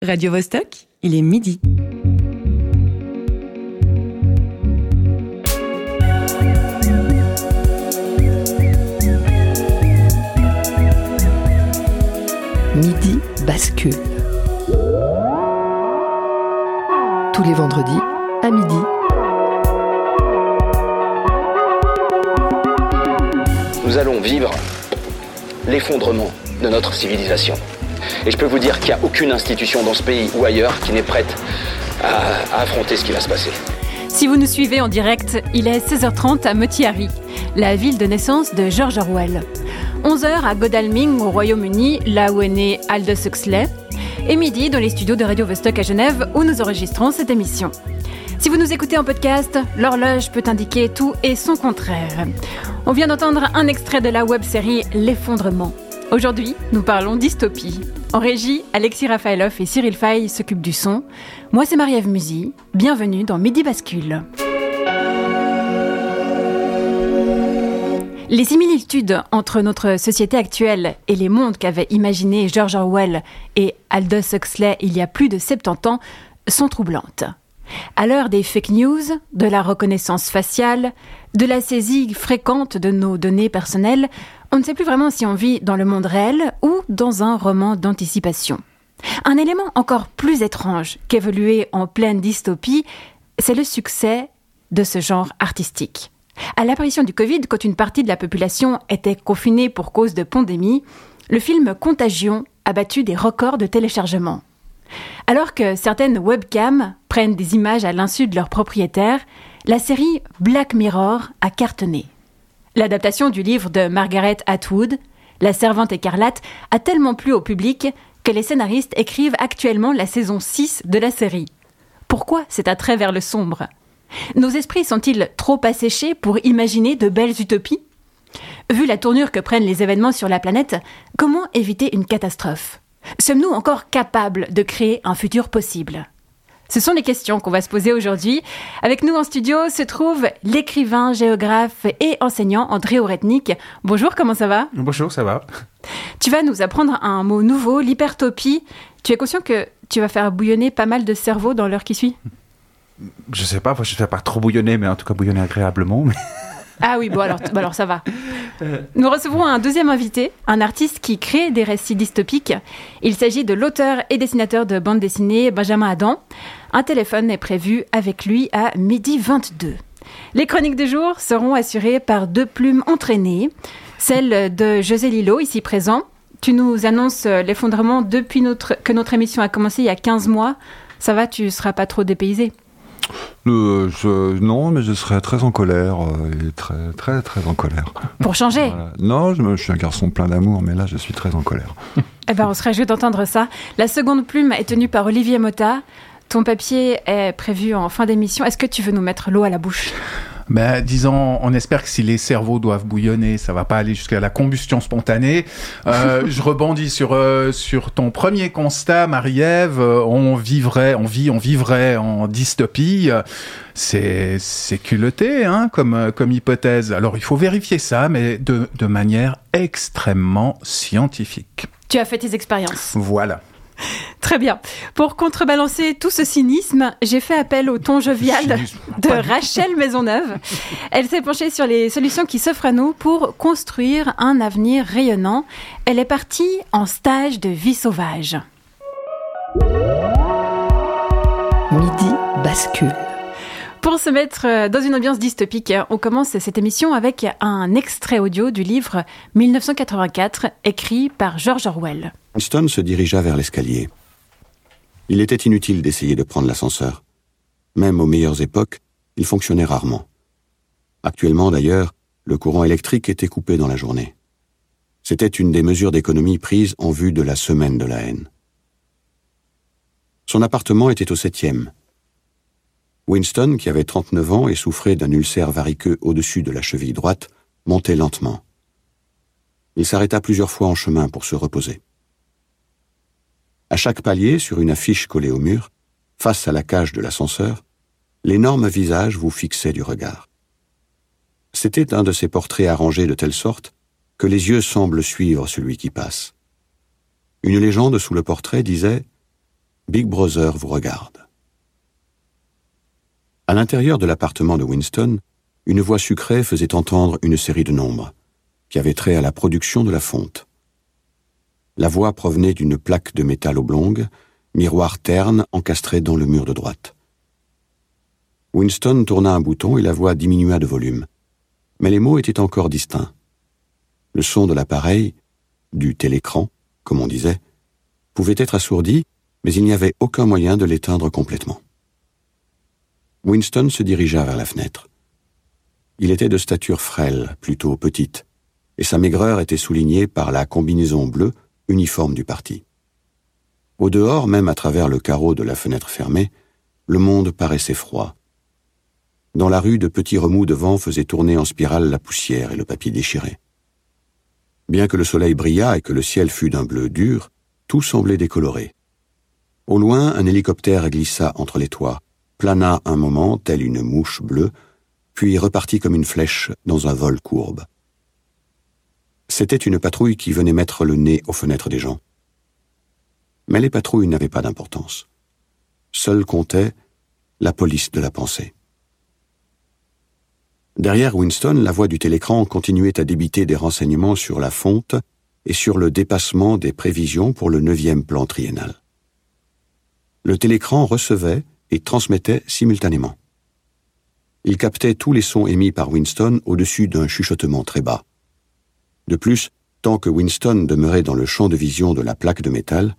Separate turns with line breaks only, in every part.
Radio Vostok, il est midi.
Midi bascule. Tous les vendredis à midi.
Nous allons vivre l'effondrement de notre civilisation. Et je peux vous dire qu'il n'y a aucune institution dans ce pays ou ailleurs qui n'est prête à, affronter ce qui va se passer.
Si vous nous suivez en direct, il est 16h30 à Motiari, la ville de naissance de George Orwell. 11h à Godalming au Royaume-Uni, là où est né Aldous Huxley. Et midi dans les studios de Radio Vostok à Genève, où nous enregistrons cette émission. Si vous nous écoutez en podcast, l'horloge peut indiquer tout et son contraire. On vient d'entendre un extrait de la web-série L'effondrement. Aujourd'hui, nous parlons dystopie. En régie, Alexis Rafaelov et Cyril Fay s'occupent du son. Moi, c'est Marie-Ève Musy. Bienvenue dans Midi Bascule. Les similitudes entre notre société actuelle et les mondes qu'avaient imaginés George Orwell et Aldous Huxley il y a plus de 70 ans sont troublantes. À l'heure des fake news, de la reconnaissance faciale, de la saisie fréquente de nos données personnelles, on ne sait plus vraiment si on vit dans le monde réel ou dans un roman d'anticipation. Un élément encore plus étrange qu'évoluer en pleine dystopie, c'est le succès de ce genre artistique. À l'apparition du Covid, quand une partie de la population était confinée pour cause de pandémie, le film Contagion a battu des records de téléchargement. Alors que certaines webcams prennent des images à l'insu de leurs propriétaires, la série Black Mirror a cartonné. L'adaptation du livre de Margaret Atwood, La servante écarlate, a tellement plu au public que les scénaristes écrivent actuellement la saison 6 de la série. Pourquoi cet attrait vers le sombre? Nos esprits sont-ils trop asséchés pour imaginer de belles utopies? Vu la tournure que prennent les événements sur la planète, comment éviter une catastrophe? Sommes-nous encore capables de créer un futur possible? Ce sont les questions qu'on va se poser aujourd'hui. Avec nous en studio se trouve l'écrivain, géographe et enseignant André Oretnik. Bonjour, comment ça va?
Bonjour, ça va.
Tu vas nous apprendre un mot nouveau, l'hypertopie. Tu es conscient que tu vas faire bouillonner pas mal de cerveaux dans l'heure qui suit?
Je sais pas, je ne fais pas trop bouillonner, mais en tout cas bouillonner agréablement. Mais...
Ah oui, bon alors, alors ça va. Nous recevons un deuxième invité, un artiste qui crée des récits dystopiques. Il s'agit de l'auteur et dessinateur de bande dessinée Benjamin Adam. Un téléphone est prévu avec lui à midi 22. Les chroniques du jour seront assurées par deux plumes entraînées, celle de José Lillo, ici présent. Tu nous annonces l'effondrement depuis notre, que notre émission a commencé il y a 15 mois. Ça va, tu seras pas trop dépaysé?
Euh, je, non, mais je serais très en colère, euh, et très, très, très en colère.
Pour changer?
Voilà. Non, je, suis un garçon plein d'amour, mais là, je suis très en colère.
Eh ben, on se réjouit d'entendre ça. La seconde plume est tenue par Olivier Mota. Ton papier est prévu en fin d'émission. Est-ce que tu veux nous mettre l'eau à la bouche?
Ben, disons, on espère que si les cerveaux doivent bouillonner, ça va pas aller jusqu'à la combustion spontanée. Euh, je rebondis sur euh, sur ton premier constat, Marie-Ève. Euh, On vivrait, on vit, on vivrait en dystopie. C'est c'est culotté, hein, comme comme hypothèse. Alors, il faut vérifier ça, mais de de manière extrêmement scientifique.
Tu as fait tes expériences.
Voilà.
Très bien. Pour contrebalancer tout ce cynisme, j'ai fait appel au ton jovial de Rachel Maisonneuve. Elle s'est penchée sur les solutions qui s'offrent à nous pour construire un avenir rayonnant. Elle est partie en stage de vie sauvage.
Midi bascule.
Pour se mettre euh, dans une ambiance dystopique, on commence cette émission avec un extrait audio du livre 1984 écrit par George Orwell.
Winston se dirigea vers l'escalier. Il était inutile d'essayer de prendre l'ascenseur. Même aux meilleures époques, il fonctionnait rarement. Actuellement, d'ailleurs, le courant électrique était coupé dans la journée. C'était une des mesures d'économie prises en vue de la semaine de la haine. Son appartement était au septième. Winston, qui avait 39 ans et souffrait d'un ulcère variqueux au-dessus de la cheville droite, montait lentement. Il s'arrêta plusieurs fois en chemin pour se reposer. À chaque palier, sur une affiche collée au mur, face à la cage de l'ascenseur, l'énorme visage vous fixait du regard. C'était un de ces portraits arrangés de telle sorte que les yeux semblent suivre celui qui passe. Une légende sous le portrait disait Big Brother vous regarde. À l'intérieur de l'appartement de Winston, une voix sucrée faisait entendre une série de nombres, qui avaient trait à la production de la fonte. La voix provenait d'une plaque de métal oblongue, miroir terne encastré dans le mur de droite. Winston tourna un bouton et la voix diminua de volume. Mais les mots étaient encore distincts. Le son de l'appareil, du télécran, comme on disait, pouvait être assourdi, mais il n'y avait aucun moyen de l'éteindre complètement. Winston se dirigea vers la fenêtre. Il était de stature frêle, plutôt petite, et sa maigreur était soulignée par la combinaison bleue uniforme du parti. Au dehors, même à travers le carreau de la fenêtre fermée, le monde paraissait froid. Dans la rue, de petits remous de vent faisaient tourner en spirale la poussière et le papier déchiré. Bien que le soleil brillât et que le ciel fût d'un bleu dur, tout semblait décoloré. Au loin, un hélicoptère glissa entre les toits, plana un moment, telle une mouche bleue, puis repartit comme une flèche dans un vol courbe. C'était une patrouille qui venait mettre le nez aux fenêtres des gens. Mais les patrouilles n'avaient pas d'importance. Seule comptait la police de la pensée. Derrière Winston, la voix du télécran continuait à débiter des renseignements sur la fonte et sur le dépassement des prévisions pour le neuvième plan triennal. Le télécran recevait et transmettait simultanément. Il captait tous les sons émis par Winston au-dessus d'un chuchotement très bas. De plus, tant que Winston demeurait dans le champ de vision de la plaque de métal,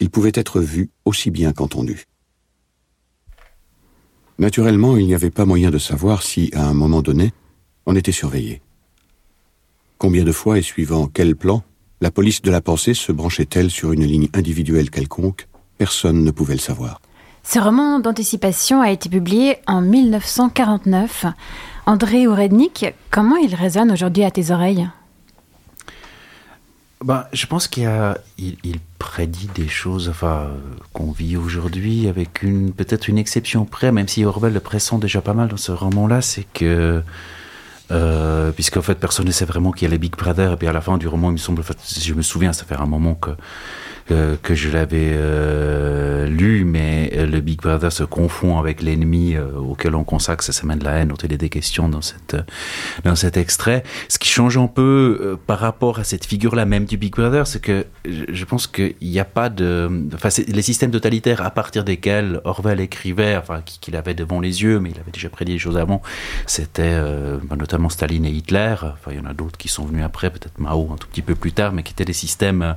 il pouvait être vu aussi bien qu'entendu. Naturellement, il n'y avait pas moyen de savoir si, à un moment donné, on était surveillé. Combien de fois et suivant quel plan, la police de la pensée se branchait-elle sur une ligne individuelle quelconque? Personne ne pouvait le savoir.
Ce roman d'anticipation a été publié en 1949. André Ourednik, comment il résonne aujourd'hui à tes oreilles?
Ben, je pense qu'il a, il, prédit des choses, enfin, qu'on vit aujourd'hui avec une, peut-être une exception près, même si Orwell le pressent déjà pas mal dans ce roman-là, c'est que, euh, puisqu'en fait personne ne sait vraiment qui est le Big Brother, et puis à la fin du roman, il me semble, je me souviens, ça fait un moment que que je l'avais euh, lu, mais euh, le Big Brother se confond avec l'ennemi euh, auquel on consacre sa semaine de la haine, dont il est des questions dans, cette, dans cet extrait. Ce qui change un peu par rapport à cette figure-là même du Big Brother, c'est que je pense qu'il n'y a pas de... Enfin, les systèmes totalitaires à partir desquels Orwell écrivait, enfin, qu'il avait devant les yeux, mais il avait déjà prédit les choses avant, c'était bah, notamment Staline et Hitler. Enfin, il y en a d'autres qui sont venus après, peut-être Mao un tout petit peu plus tard, mais qui étaient des systèmes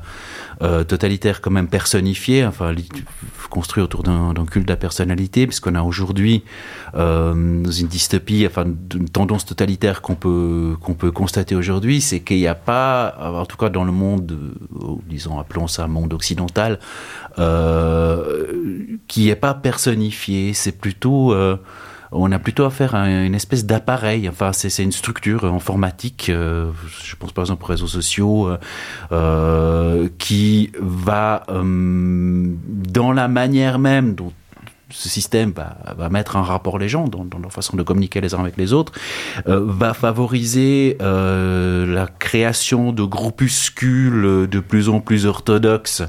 totalitaires quand même personnifié, enfin construit autour d'un culte de la personnalité, puisqu'on a aujourd'hui euh, une dystopie, enfin une tendance totalitaire qu'on peut qu'on peut constater aujourd'hui, c'est qu'il n'y a pas, en tout cas dans le monde, euh, disons appelons ça monde occidental, euh, qui n'est pas personnifié. C'est plutôt euh, on a plutôt affaire à une espèce d'appareil. Enfin, c'est une structure informatique. Euh, je pense par exemple aux réseaux sociaux euh, euh qui va dans la manière même dont ce système va, va, mettre en rapport les gens dans, dans, leur façon de communiquer les uns avec les autres, euh, va favoriser euh, la création de groupuscules de plus en plus orthodoxes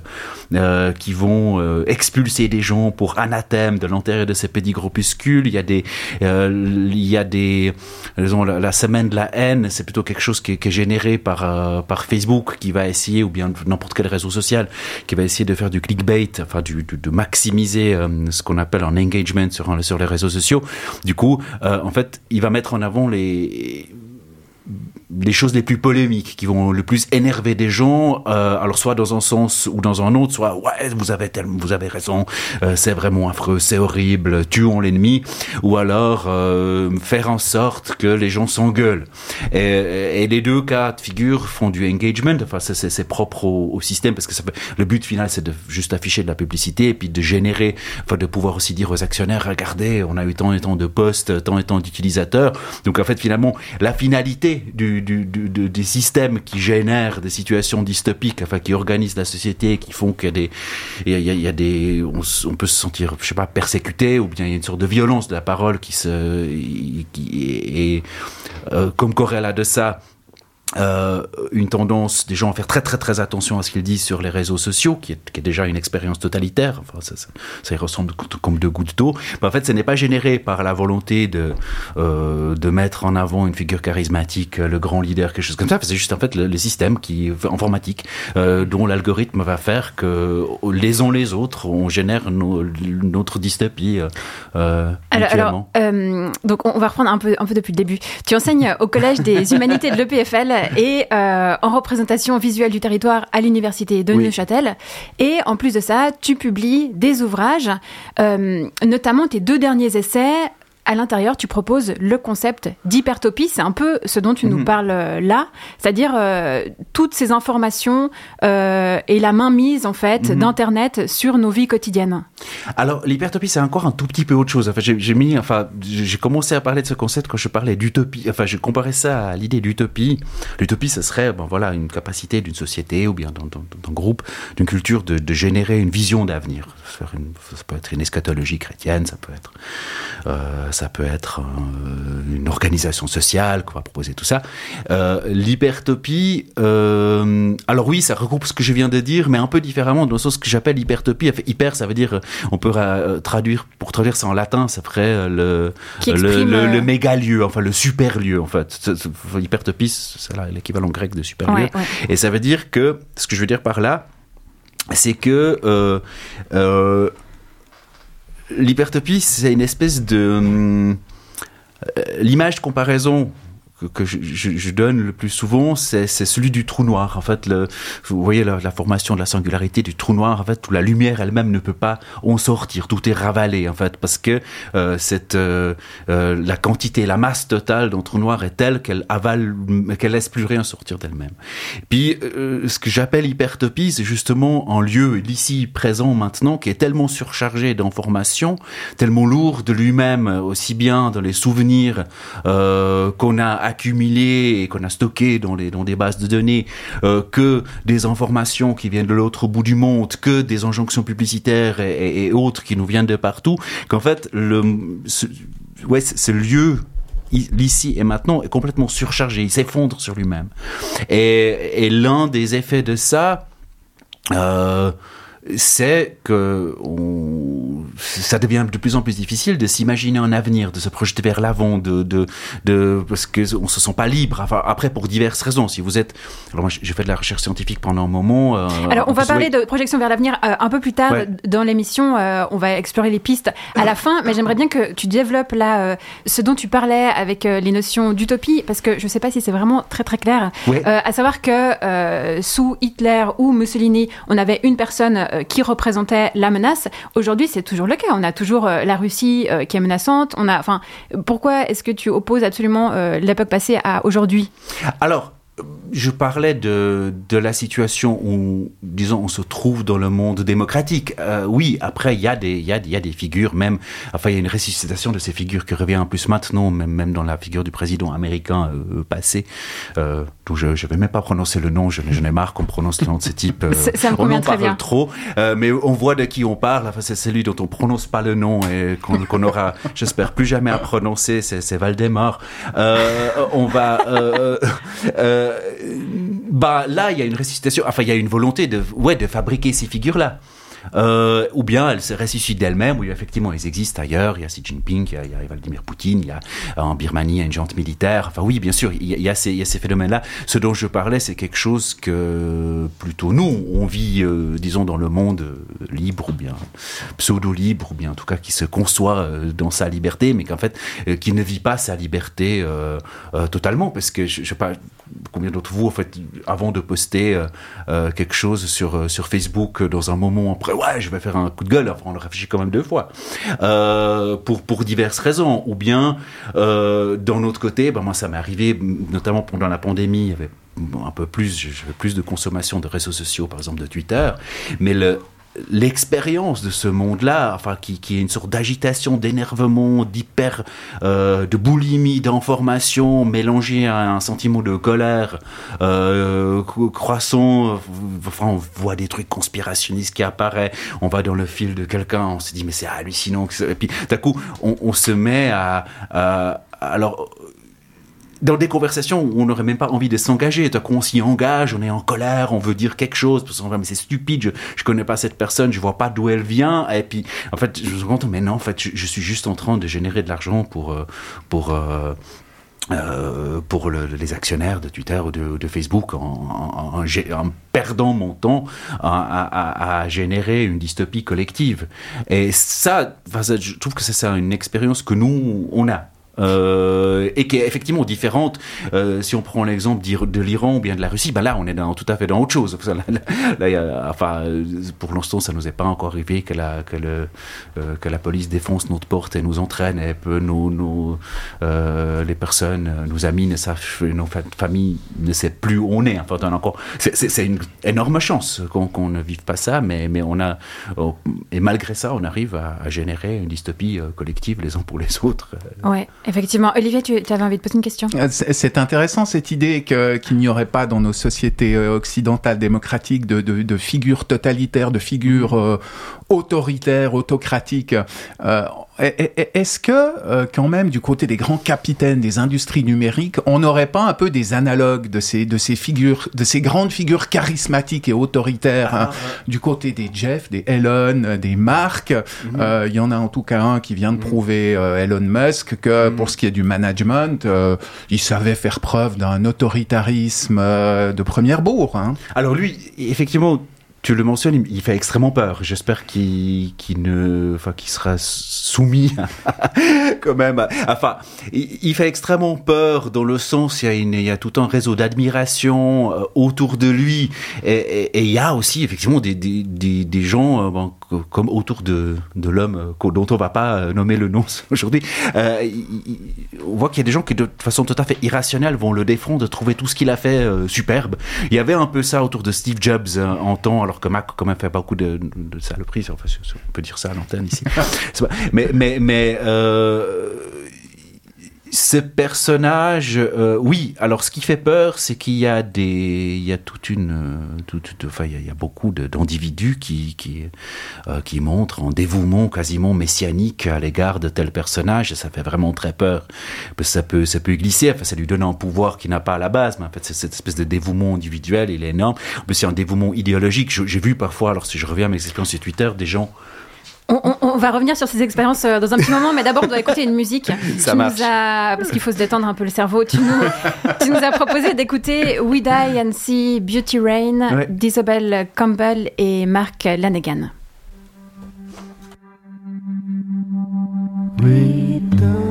euh, qui vont euh, expulser des gens pour anathème de l'intérieur de ces petits groupuscules. Il y a des, euh, il y a des, disons, la, la, semaine de la haine, c'est plutôt quelque chose qui, qui est généré par euh, par Facebook qui va essayer ou bien n'importe quel réseau social qui va essayer de faire du clickbait, enfin du, de, de maximiser ce qu'on appelle appelle en engagement sur, sur les réseaux sociaux. Du coup, euh, en fait, il va mettre en avant les les choses les plus polémiques qui vont le plus énerver des gens euh, alors soit dans un sens ou dans un autre soit ouais vous avez tellement vous avez raison euh, c'est vraiment affreux c'est horrible tuons l'ennemi. Ou alors euh, faire en sorte que les gens s'engueulent. Et, et les deux cas de figure font du engagement enfin c'est propre au, au, système parce que ça peut, le but final c'est de juste afficher de la publicité et puis de générer enfin de pouvoir aussi dire aux actionnaires regardez on a eu tant et tant de postes tant et tant d'utilisateurs. Donc en fait finalement la finalité du des systèmes qui génèrent des situations dystopiques, enfin qui organisent la société, qui font qu'il y a des, il y a, des, on, on, peut se sentir, je sais pas, persécuté, ou bien il y a une sorte de violence de la parole qui se, qui est, euh, comme corrélat de ça euh, une tendance des gens à faire très très très attention à ce qu'ils disent sur les réseaux sociaux, qui est, qui est déjà une expérience totalitaire. Enfin, ça, ça, ça y ressemble comme deux gouttes d'eau. Mais en fait, ce n'est pas généré par la volonté de euh, de mettre en avant une figure charismatique, le grand leader, quelque chose comme ça. C'est juste en fait le, le système qui informatique euh, dont l'algorithme va faire que les uns les autres, on génère nos, notre dystopie. Euh,
alors, alors euh, donc on va reprendre un peu un peu depuis le début. Tu enseignes au collège des humanités de l'EPFL et euh, en représentation visuelle du territoire à l'université de oui. Neuchâtel. Et en plus de ça, tu publies des ouvrages, euh, notamment tes deux derniers essais à l'intérieur, tu proposes le concept d'hypertopie. C'est un peu ce dont tu mmh. nous parles euh, là, c'est-à-dire euh, toutes ces informations euh, et la mainmise en fait mmh. d'internet sur nos vies quotidiennes.
Alors l'hypertopie, c'est encore un tout petit peu autre chose. Enfin, j'ai mis, enfin, j'ai commencé à parler de ce concept quand je parlais d'utopie. Enfin, je comparais ça à l'idée d'utopie. L'utopie, ce serait, bon, voilà, une capacité d'une société ou bien d'un groupe, d'une culture de, de, générer une vision d'avenir. Ça peut être une eschatologie chrétienne, ça peut être euh, ça peut être euh, une organisation sociale qu'on va proposer tout ça. Euh, L'hypertopie, euh, alors oui, ça regroupe ce que je viens de dire, mais un peu différemment dans le sens que j'appelle hypertopie. Hyper, ça veut dire, on peut traduire, pour traduire ça en latin, ça ferait le, le, le, le, méga lieu, enfin le super lieu en fait. Hypertopie, c'est l'équivalent grec de super lieu. Ouais, ouais. Et ça veut dire que, ce que je veux dire par là, c'est que euh, euh, l'hypertopie, c'est une espèce de... Euh, l'image de comparaison que, je, je, donne le plus souvent, c'est celui du trou noir. En fait, le, vous voyez la, la, formation de la singularité du trou noir. En fait, où la lumière elle-même ne peut pas en sortir. Tout est ravalé, en fait, parce que euh, cette euh, euh, la quantité, la masse totale d'un trou noir est telle qu'elle avale, qu'elle laisse plus rien sortir d'elle-même. Puis, euh, ce que j'appelle hypertopie, c'est justement un lieu, l'ici présent maintenant, qui est tellement surchargé d'informations, tellement lourd de lui-même, aussi bien dans les souvenirs euh, qu'on a accumulé et qu'on a stocké dans, les, dans des bases de données euh, que des informations qui viennent de l'autre bout du monde, que des injonctions publicitaires et, autres qui nous viennent de partout, qu'en fait, le, ce, ouais, ce lieu l'ici et maintenant est complètement surchargé, il s'effondre sur lui-même. Et, et l'un des effets de ça, euh, c'est que on, ça devient de plus en plus difficile de s'imaginer un avenir, de se projeter vers l'avant, de, de, de, parce que on se sent pas libre. Enfin, après, pour diverses raisons. Si vous êtes, alors moi, j'ai fait de la recherche scientifique pendant un moment.
Euh, alors, on va parler oui. de projection vers l'avenir euh, un peu plus tard ouais. dans l'émission. Euh, on va explorer les pistes à la fin, mais j'aimerais bien que tu développes là ce dont tu parlais avec les notions d'utopie, parce que je sais pas si c'est vraiment très très clair.
Ouais.
à savoir que sous Hitler ou Mussolini, on avait une personne qui représentait la menace. Aujourd'hui, c'est toujours le cas. On a toujours euh, la Russie euh, qui est menaçante. On a, enfin, pourquoi est-ce que tu opposes absolument euh, l'époque passée à aujourd'hui?
Alors, je parlais de, de la situation où, disons, on se trouve dans le monde démocratique. Euh, oui, après, il y, a des, y, a, y a des figures, même, enfin, il y a une ressuscitation de ces figures qui revient en plus maintenant, même, même dans la figure du président américain euh, passé, euh, dont je ne vais même pas prononcer le nom, je, je n'ai marre qu'on prononce le nom de ce type.
Ça me
on en
parle bien.
trop, euh, mais on voit de qui on parle, enfin, c'est celui dont on prononce pas le nom et qu'on qu aura, j'espère, plus jamais à prononcer, c'est Valdemar. On va... Euh, euh, bah là il y a une ressuscitation enfin il y a une volonté de ouais de fabriquer ces figures là euh, ou bien elles se ressuscitent d'elles-mêmes, ou effectivement elles existent ailleurs. Il y a Xi Jinping, il y a, Vladimir Poutine, il y a en Birmanie il y a une jante militaire. Enfin oui, bien sûr, il y a, il y a ces, phénomènes-là. Ce dont je parlais, c'est quelque chose que plutôt nous on vit, euh, disons, dans le monde libre ou bien pseudo libre ou bien en tout cas qui se conçoit euh, dans sa liberté, mais qu'en fait euh, qui ne vit pas sa liberté euh, euh, totalement, parce que je, je pas combien d'entre vous en fait avant de poster euh, euh, quelque chose sur euh, sur Facebook dans un moment après ouais je vais faire un coup de gueule. Enfin on le réfléchit quand même deux fois. Pour pour diverses raisons. Ou bien euh, d'un autre côté ben moi ça m'est arrivé notamment pendant la pandémie il y avait un peu plus j'avais plus de consommation de réseaux sociaux par exemple de Twitter. Mais le l'expérience de ce monde-là, enfin qui, qui est une sorte d'agitation, d'énervement, d'hyper, euh, de boulimie d'information mélangée à un sentiment de colère euh, croissant. Enfin, on voit des trucs conspirationnistes qui apparaissent. On va dans le fil de quelqu'un, on se dit mais c'est hallucinant. Et puis d'un coup, on, se met à, à alors dans des conversations où on n'aurait même pas envie de s'engager. Tout qu'on s'y engage, on est en colère, on veut dire quelque chose, parce qu'on mais c'est stupide, je, je connais pas cette personne, je vois pas d'où elle vient. Et puis, en fait, je me rends compte, mais non, en fait, je, je suis juste en train de générer de l'argent pour, euh, pour, euh, euh, pour le, les actionnaires de Twitter ou de, Facebook en, en, perdant mon temps à, à, à, générer une dystopie collective. Et ça, je trouve que c'est ça une expérience que nous, on a euh, et qui est effectivement différente. Euh, si on prend l'exemple de l'Iran ou bien de la Russie, ben là, on est dans, tout à fait dans autre chose. Là, là, là a, enfin, pour l'instant, ça nous est pas encore arrivé que la, que, le, euh, que la police défonce notre porte et nous entraîne et peu nos, nos euh, les personnes, nos amis ne savent, nos familles ne savent plus où on est. Enfin, on encore, c'est une énorme chance qu'on qu ne vive pas ça, mais, mais on a, oh, et malgré ça, on arrive à, à générer une dystopie collective les uns pour les autres.
Ouais. Effectivement. Olivier, tu avais envie de poser une question?
C'est intéressant cette idée qu'il qu n'y aurait pas dans nos sociétés occidentales démocratiques de, de, de figures totalitaires, de figures euh, autoritaires, autocratiques. Euh, est-ce que, euh, quand même, du côté des grands capitaines des industries numériques, on n'aurait pas un peu des analogues de ces, de ces figures, de ces grandes figures charismatiques et autoritaires, ah, hein, ah. du côté des Jeff, des Elon, des Mark Il mm -hmm. y en a en tout cas un qui vient de -hmm. prouver, Elon Musk, que -hmm. pour ce qui est du management, euh, il savait faire preuve d'un autoritarisme euh, de première bourre. Hein.
Alors lui, effectivement, tu le mentionnes, il fait extrêmement peur. J'espère qu'il qu ne, enfin, qu'il sera soumis quand même. Enfin, il, fait extrêmement peur dans le sens il y a, il y a tout un réseau d'admiration euh, autour de lui, et, il y a aussi effectivement des, des, des, des gens euh, bon, comme autour de, de l'homme euh, dont on va pas nommer le nom aujourd'hui. Euh, on voit qu'il y a des gens qui de façon tout à fait irrationnelle vont le défendre, trouver tout ce qu'il a fait euh, superbe. Il y avait un peu ça autour de Steve Jobs en temps alors que Mac quand même fait beaucoup de, de saloperies, enfin, on peut dire ça à l'antenne ici. mais mais, mais euh, ce personnage, euh, oui. Alors, ce qui fait peur, c'est qu'il y a des, il y a toute une, toute, enfin, il y a, beaucoup d'individus qui, qui, euh, qui montrent un dévouement quasiment messianique à l'égard de tel personnage, ça fait vraiment très peur. Parce que ça peut, ça peut glisser. Enfin, ça lui donne un pouvoir qu'il n'a pas à la base, mais en fait, cette espèce de dévouement individuel, il est énorme. Mais c'est un dévouement idéologique. J'ai vu parfois, alors si je reviens à mes expériences sur Twitter, des gens
on, on, on, va revenir sur ces expériences euh, dans un petit moment, mais d'abord on doit écouter une musique.
Ça marche.
As, parce qu'il faut se détendre un peu le cerveau. Tu nous, tu nous as proposé d'écouter We Die and See Beauty Rain ouais. d'Isabelle Campbell et Mark Lanegan. We die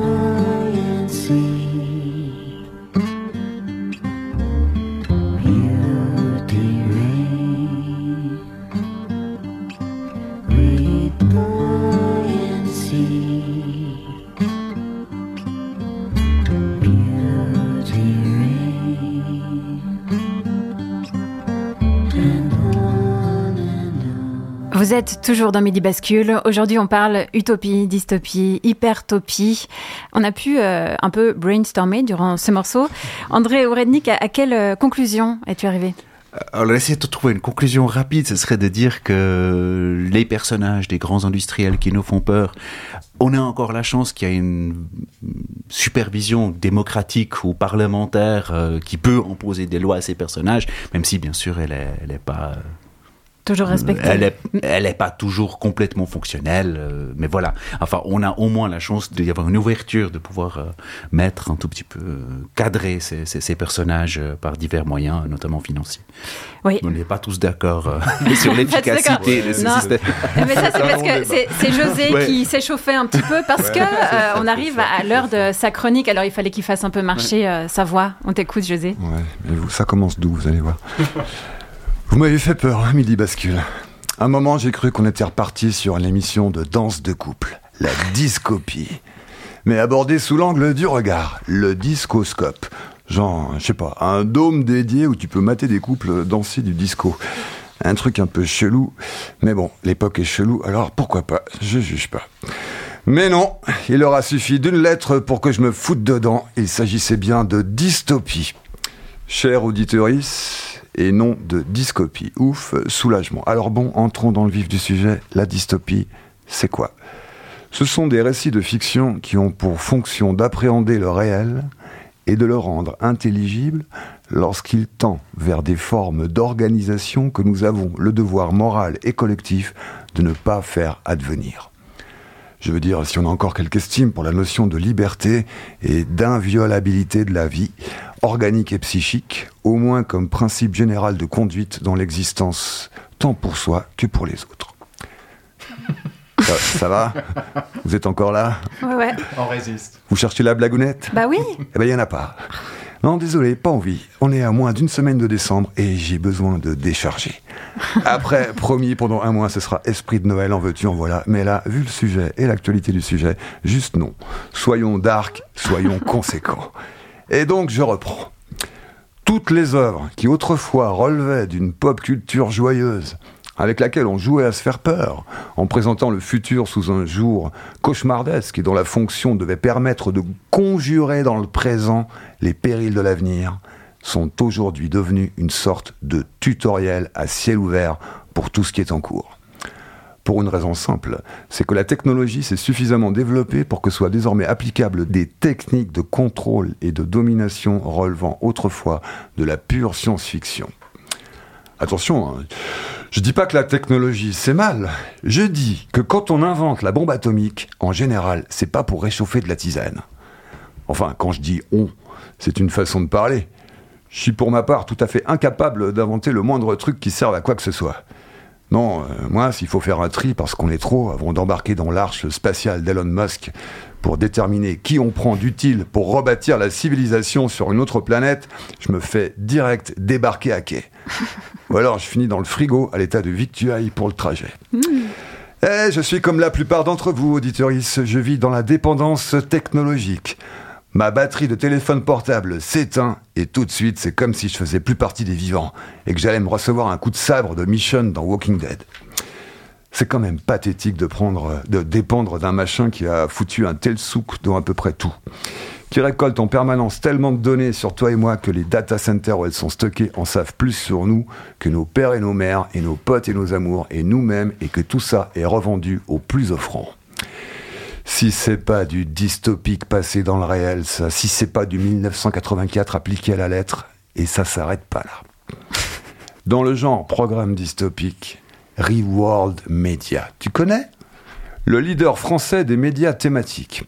Vous êtes toujours dans Midi Bascule. Aujourd'hui, on parle utopie, dystopie, hypertopie. On a pu euh, un peu brainstormer durant ce morceau. André Ourednik, à, quelle euh, conclusion es-tu arrivé?
Alors, essayer de trouver une conclusion rapide, ce serait de dire que les personnages des grands industriels qui nous font peur, on a encore la chance qu'il y a une supervision démocratique ou parlementaire euh, qui peut imposer des lois à ces personnages, même si, bien sûr, elle est, elle est pas
toujours respectée.
Elle est, elle est pas toujours complètement fonctionnelle, euh, mais voilà. Enfin, on a au moins la chance d'y avoir une ouverture, de pouvoir euh, mettre un tout petit peu, euh, cadrer ces, ces, ces, personnages par divers moyens, notamment financiers.
Oui.
On n'est pas tous d'accord sur l'efficacité de ce système.
Mais ça, c'est parce que c'est José ouais. qui s'échauffait un petit peu parce ouais, que on arrive à l'heure de sa chronique. Alors, il fallait qu'il fasse un peu marcher ouais. sa voix. On t'écoute, José.
Ouais, mais vous, ça commence d'où, vous allez voir. Vous m'avez fait peur, hein, Midi Bascule. Un moment, j'ai cru qu'on était reparti sur l'émission de danse de couple, la discopie. Mais abordée sous l'angle du regard, le discoscope. Genre, je sais pas, un dôme dédié où tu peux mater des couples danser du disco. Un truc un peu chelou. Mais bon, l'époque est chelou, alors pourquoi pas? Je juge pas. Mais non, il aura suffi d'une lettre pour que je me foute dedans. Il s'agissait bien de dystopie. Cher auditorice, et non de dyscopie. Ouf, soulagement. Alors bon, entrons dans le vif du sujet. La dystopie, c'est quoi? Ce sont des récits de fiction qui ont pour fonction d'appréhender le réel et de le rendre intelligible lorsqu'il tend vers des formes d'organisation que nous avons le devoir moral et collectif de ne pas faire advenir. Je veux dire, si on a encore quelque estime pour la notion de liberté et d'inviolabilité de la vie, organique et psychique, au moins comme principe général de conduite dans l'existence, tant pour soi que pour les autres. Ça, ça va? Vous êtes encore là?
Ouais, ouais.
On résiste.
Vous cherchez la blagounette?
Bah oui.
Eh ben, il n'y en a pas. Non, désolé, pas envie. On est à moins d'une semaine de décembre et j'ai besoin de décharger. Après, promis, pendant un mois, ce sera esprit de Noël, en veux-tu, en voilà. Mais là, vu le sujet et l'actualité du sujet, juste non. Soyons dark, soyons conséquents. Et donc, je reprends. Toutes les œuvres qui autrefois relevaient d'une pop culture joyeuse, avec laquelle on jouait à se faire peur, en présentant le futur sous un jour cauchemardesque et dont la fonction devait permettre de conjurer dans le présent les périls de l'avenir, sont aujourd'hui devenues une sorte de tutoriel à ciel ouvert pour tout ce qui est en cours. Pour une raison simple, c'est que la technologie s'est suffisamment développée pour que soient désormais applicables des techniques de contrôle et de domination relevant autrefois de la pure science-fiction. Attention, hein, je dis pas que la technologie c'est mal. Je dis que quand on invente la bombe atomique, en général, c'est pas pour réchauffer de la tisane. Enfin, quand je dis on, c'est une façon de parler. Je suis pour ma part tout à fait incapable d'inventer le moindre truc qui serve à quoi que ce soit. Non, euh, moi, s'il faut faire un tri parce qu'on est trop avant d'embarquer dans l'arche spatiale d'Elon Musk pour déterminer qui on prend d'utile pour rebâtir la civilisation sur une autre planète, je me fais direct débarquer à quai. Ou alors je finis dans le frigo à l'état de victuailles pour le trajet. Eh, je suis comme la plupart d'entre vous, auditoris, je vis dans la dépendance technologique. Ma batterie de téléphone portable s'éteint et tout de suite c'est comme si je faisais plus partie des vivants et que j'allais me recevoir un coup de sabre de Mission dans Walking Dead. C'est quand même pathétique de prendre, de dépendre d'un machin qui a foutu un tel souk dans à peu près tout. Qui récolte en permanence tellement de données sur toi et moi que les data centers où elles sont stockées en savent plus sur nous que nos pères et nos mères et nos potes et nos amours et nous-mêmes et que tout ça est revendu au plus offrant. Si c'est pas du dystopique passé dans le réel, ça, si c'est pas du 1984 appliqué à la lettre, et ça s'arrête pas là. Dans le genre programme dystopique, Reworld Media, tu connais Le leader français des médias thématiques.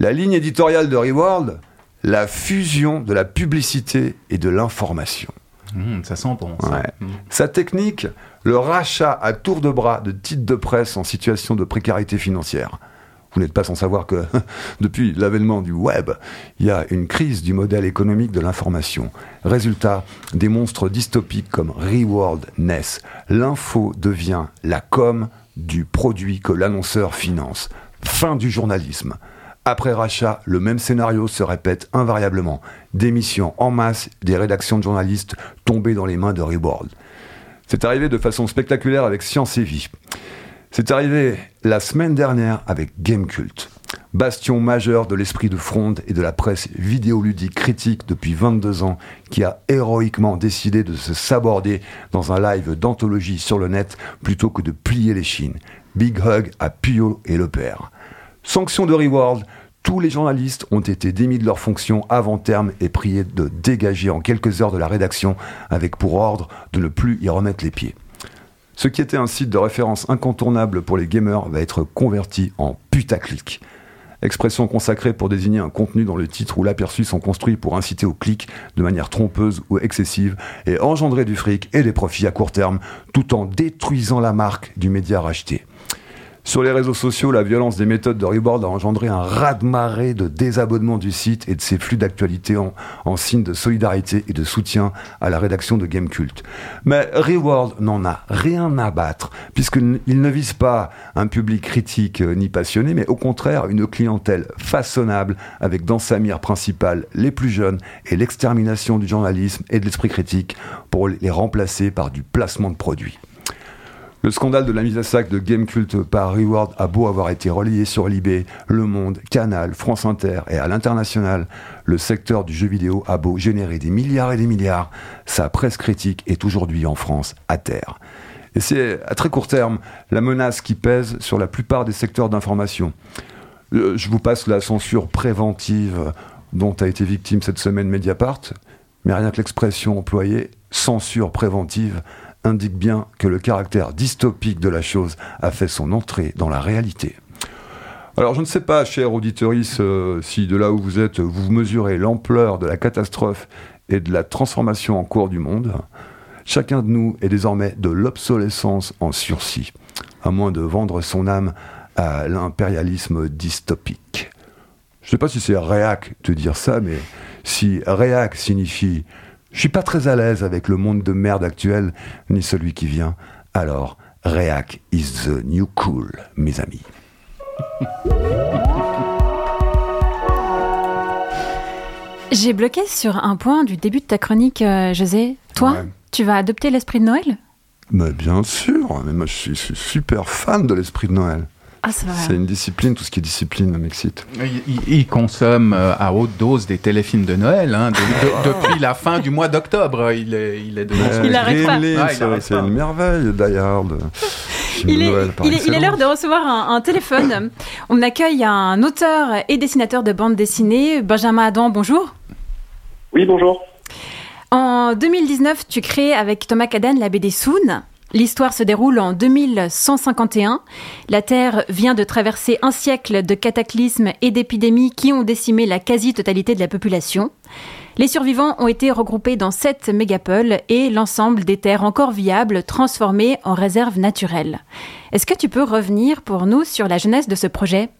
La ligne éditoriale de Reworld, la fusion de la publicité et de l'information.
Mmh, ça sent. Ça.
Ouais.
Mmh.
Sa technique, le rachat à tour de bras de titres de presse en situation de précarité financière. Vous n'êtes pas sans savoir que depuis l'avènement du web, il y a une crise du modèle économique de l'information. Résultat, des monstres dystopiques comme Reworld naissent. L'info devient la com du produit que l'annonceur finance. Fin du journalisme. Après rachat, le même scénario se répète invariablement. Démission en masse des rédactions de journalistes tombées dans les mains de Reworld. C'est arrivé de façon spectaculaire avec Science et Vie. C'est arrivé la semaine dernière avec Gamecult, bastion majeur de l'esprit de fronde et de la presse vidéoludique critique depuis 22 ans, qui a héroïquement décidé de se saborder dans un live d'anthologie sur le net plutôt que de plier les chines. Big hug à Puyol et le père. Sanction de Reward, tous les journalistes ont été démis de leurs fonctions avant terme et priés de dégager en quelques heures de la rédaction avec pour ordre de ne plus y remettre les pieds. Ce qui était un site de référence incontournable pour les gamers va être converti en putaclic. Expression consacrée pour désigner un contenu dont le titre ou l'aperçu sont construits pour inciter au clic de manière trompeuse ou excessive et engendrer du fric et des profits à court terme tout en détruisant la marque du média racheté. Sur les réseaux sociaux, la violence des méthodes de Reboard a engendré un raz-de-marée de désabonnement du site et de ses flux d'actualité en, signe de solidarité et de soutien à la rédaction de Gamecult. Mais Reward n'en a rien à battre, puisqu'il ne vise pas un public critique euh, ni passionné, mais au contraire une clientèle façonnable, avec dans sa mire principale les plus jeunes et l'extermination du journalisme et de l'esprit critique pour les remplacer par du placement de produits. Le scandale de la mise à sac de Gamecult par Reward a beau avoir été relayé sur Libé, Le Monde, Canal, France Inter et à l'international, le secteur du jeu vidéo a beau générer des milliards et des milliards, sa presse critique est aujourd'hui en France à terre. Et c'est à très court terme la menace qui pèse sur la plupart des secteurs d'information. Euh, Je vous passe la censure préventive dont a été victime cette semaine Mediapart, mais rien que l'expression employée, censure préventive, indique bien que le caractère dystopique de la chose a fait son entrée dans la réalité. Alors je ne sais pas, cher auditoris, euh, si de là où vous êtes, vous mesurez l'ampleur de la catastrophe et de la transformation en cours du monde. Chacun de nous est désormais de l'obsolescence en sursis, à moins de vendre son âme à l'impérialisme dystopique. Je ne sais pas si c'est réac de dire ça, mais si réac signifie je suis pas très à l'aise avec le monde de merde actuel, ni celui qui vient, alors réac is the new cool, mes amis.
J'ai bloqué sur un point du début de ta chronique, euh, José. Toi,
Ouais.
tu vas adopter l'esprit de Noël?
Mais bien sûr, mais moi je suis, je suis super fan de l'esprit de Noël.
Ah, c'est
une discipline, tout ce qui est discipline m'excite.
Il, il- il consomme euh, à haute dose des téléfilms de Noël. hein, de- de- depuis la fin du mois d'octobre, il est, il est de
Il pas.
Ah,
c'est- une merveille, Die Hard.
Il
de
est,
Noël par
il est- il est
excellence.
l'heure de recevoir un, un téléphone. On accueille un auteur et dessinateur de bande dessinée, Benjamin Adam, bonjour.
Oui, bonjour.
En 2019, tu crées avec Thomas Caden la BD Soon. L'histoire se déroule en 2151. La Terre vient de traverser un siècle de cataclysmes et d'épidémies qui ont décimé la quasi-totalité de la population. Les survivants ont été regroupés dans sept mégapoles et l'ensemble des terres encore viables transformées en réserves naturelles. Est-ce que tu peux revenir pour nous sur la jeunesse de ce projet?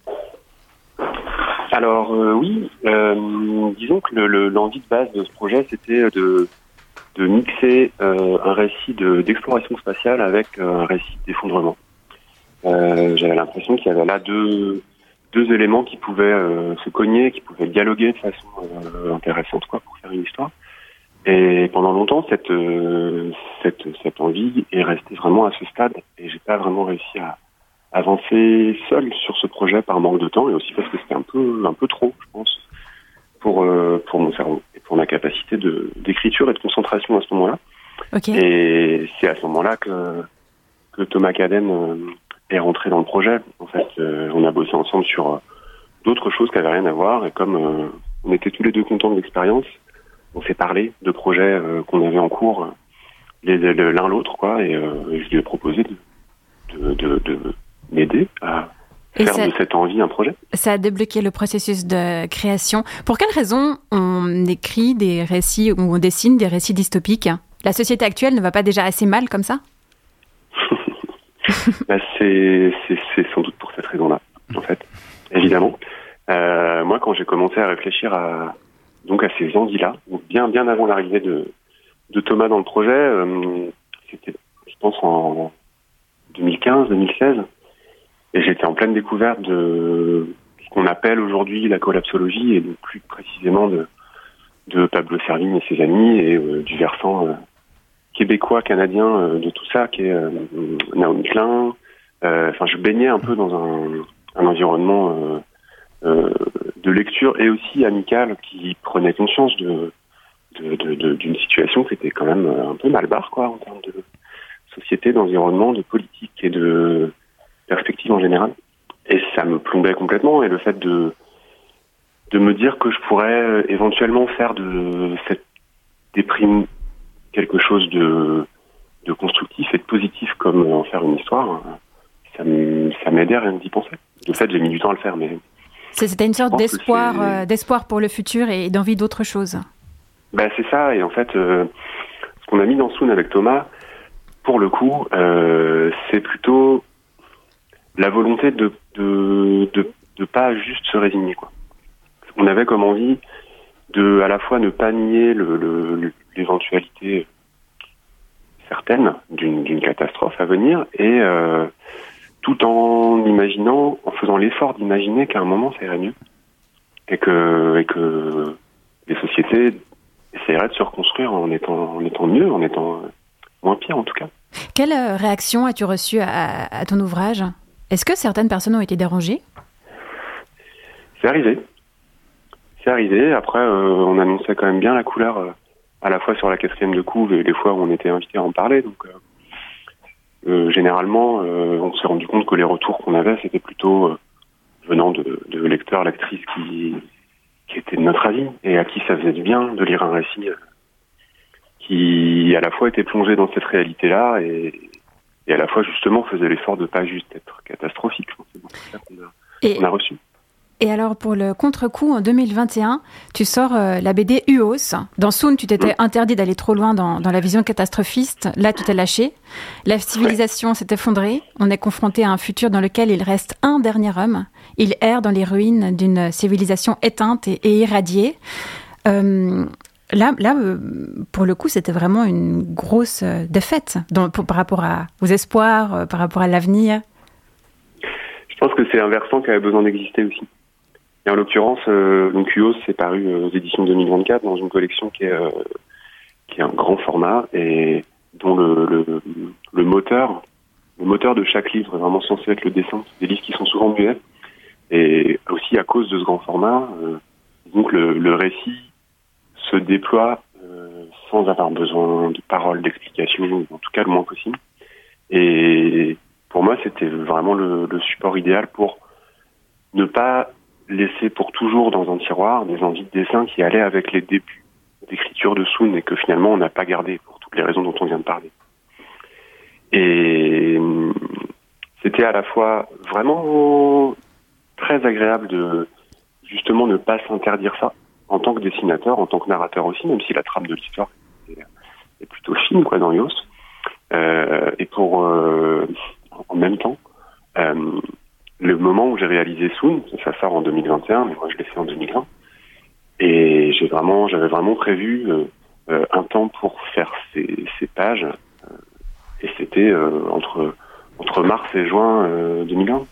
Alors euh, oui, euh, disons que le- le- l'envie de base de ce projet, c'était de, de mixer euh, un récit de- d'exploration spatiale avec euh, un récit d'effondrement. Euh, J'avais l'impression qu'il y avait là deux, deux éléments qui pouvaient euh, se cogner, qui pouvaient dialoguer de façon euh, intéressante quoi, pour faire une histoire. Et pendant longtemps, cette, euh, cette, cette envie est restée vraiment à ce stade et j'ai pas vraiment réussi à, avancer seul sur ce projet par manque de temps et aussi parce que c'était un peu un peu trop, je pense, pour pour mon cerveau pour ma capacité de d'écriture et de concentration à ce moment-là.
Ok.
Et c'est à ce moment-là que que Thomas Caden euh, est rentré dans le projet. En fait, euh, on a bossé ensemble sur euh, d'autres choses qui avaient rien à voir et comme on était tous les deux contents de l'expérience, on s'est parlé de projets qu'on avait en cours l'un l'autre quoi et, je lui ai proposé de de, de, de m'aider à faire
ça-
de cette envie un projet.
Ça a débloqué le processus de création. Pour quelle raison on écrit des récits ou on dessine des récits dystopiques? La société actuelle ne va pas déjà assez mal comme ça?
Bah, c'est sans doute pour cette raison-là, en fait, évidemment. Euh, moi, quand j'ai commencé à réfléchir à donc à ces envies-là, bien bien avant l'arrivée de de Thomas dans le projet, euh, c'était je pense en 2015-2016, et j'étais en pleine découverte de ce qu'on appelle aujourd'hui la collapsologie et donc plus précisément de Pablo Servigne et ses amis et euh, du versant euh, québécois canadien euh, de tout ça qui est Naomi Klein. Enfin, je baignais un peu dans un, environnement de lecture et aussi amical qui prenait conscience d'une situation qui était quand même un peu mal barre quoi en termes de société, d'environnement, de politique et de perspective en général. Et ça me plombait complètement et le fait de de me dire que je pourrais euh, éventuellement faire de cette déprime quelque chose de, de constructif et de positif comme en faire une histoire, euh, ça m'aidait à rien d'y penser. De fait, j'ai mis du temps à le faire, mais
C'était une sorte d'espoir, euh, d'espoir pour le futur et d'envie d'autre chose.
bah, c'est ça. Et en fait, euh, ce qu'on a mis dans Soon avec Thomas, pour le coup, euh, c'est plutôt la volonté de, de pas juste se résigner. Quoi. On avait comme envie de à la fois ne pas nier l'éventualité certaine d'une catastrophe à venir et euh, tout en imaginant, en faisant l'effort d'imaginer qu'à un moment ça irait mieux et que et que les sociétés essaieraient de se reconstruire en étant en étant mieux, en étant moins pire en tout cas.
Quelle euh, réaction as-tu reçue à ton ouvrage? Est-ce que certaines personnes ont été dérangées?
C'est arrivé. C'est arrivé. Après, euh, on annonçait quand même bien la couleur, euh, à la fois sur la quatrième de couve et les fois où on était invité à en parler. Donc, euh, généralement, on s'est rendu compte que les retours qu'on avait, c'était plutôt venant de, lecteurs, lectrices qui, qui étaient de notre avis, faisait du bien de lire un récit qui à la fois était plongé dans cette réalité-là et, et à la fois justement faisait l'effort de pas juste être catastrophique. C'est beaucoup ça qu'on a, reçu.
et alors, pour le contre-coup, en 2021, tu sors euh, la BD UOS. Dans Soon, tu t'étais interdit d'aller trop loin dans, dans la vision catastrophiste. Là, tu t'es lâché. La civilisation s'est effondrée. On est confronté à un futur dans lequel il reste un dernier homme. Il erre dans les ruines d'une civilisation éteinte et, et irradiée. Euh, là, là euh, pour le coup, c'était vraiment une grosse euh, défaite par rapport à, aux espoirs, euh, par rapport à l'avenir.
Je pense que c'est un versant qui avait besoin d'exister aussi. Et en l'occurrence, euh, donc UOS c'est paru aux éditions 2024 dans une collection qui est qui est un grand format et dont le, le, moteur le moteur de chaque livre est vraiment censé être le dessin. C'est des livres qui sont souvent muets et aussi à cause de ce grand format, donc le, le récit se déploie euh, sans avoir besoin de paroles, d'explications, en tout cas le moins possible. Et pour moi, c'était vraiment le, support idéal pour ne pas laisser pour toujours dans un tiroir des envies de dessin qui allaient avec les débuts d'écriture de Soon et que finalement on n'a pas gardé pour toutes les raisons dont on vient de parler. Et hum, c'était à la fois vraiment très agréable de justement ne pas s'interdire ça en tant que dessinateur, en tant que narrateur aussi, même si la trame de l'histoire est, plutôt fine quoi dans Yos. Euh, et pour euh, en même temps, euh, le moment où j'ai réalisé Soon, ça sort en 2021, mais moi je l'ai fait en 2020, et j'ai vraiment, j'avais vraiment prévu un temps pour faire ces, ces pages, et c'était entre entre mars et juin euh, 2020.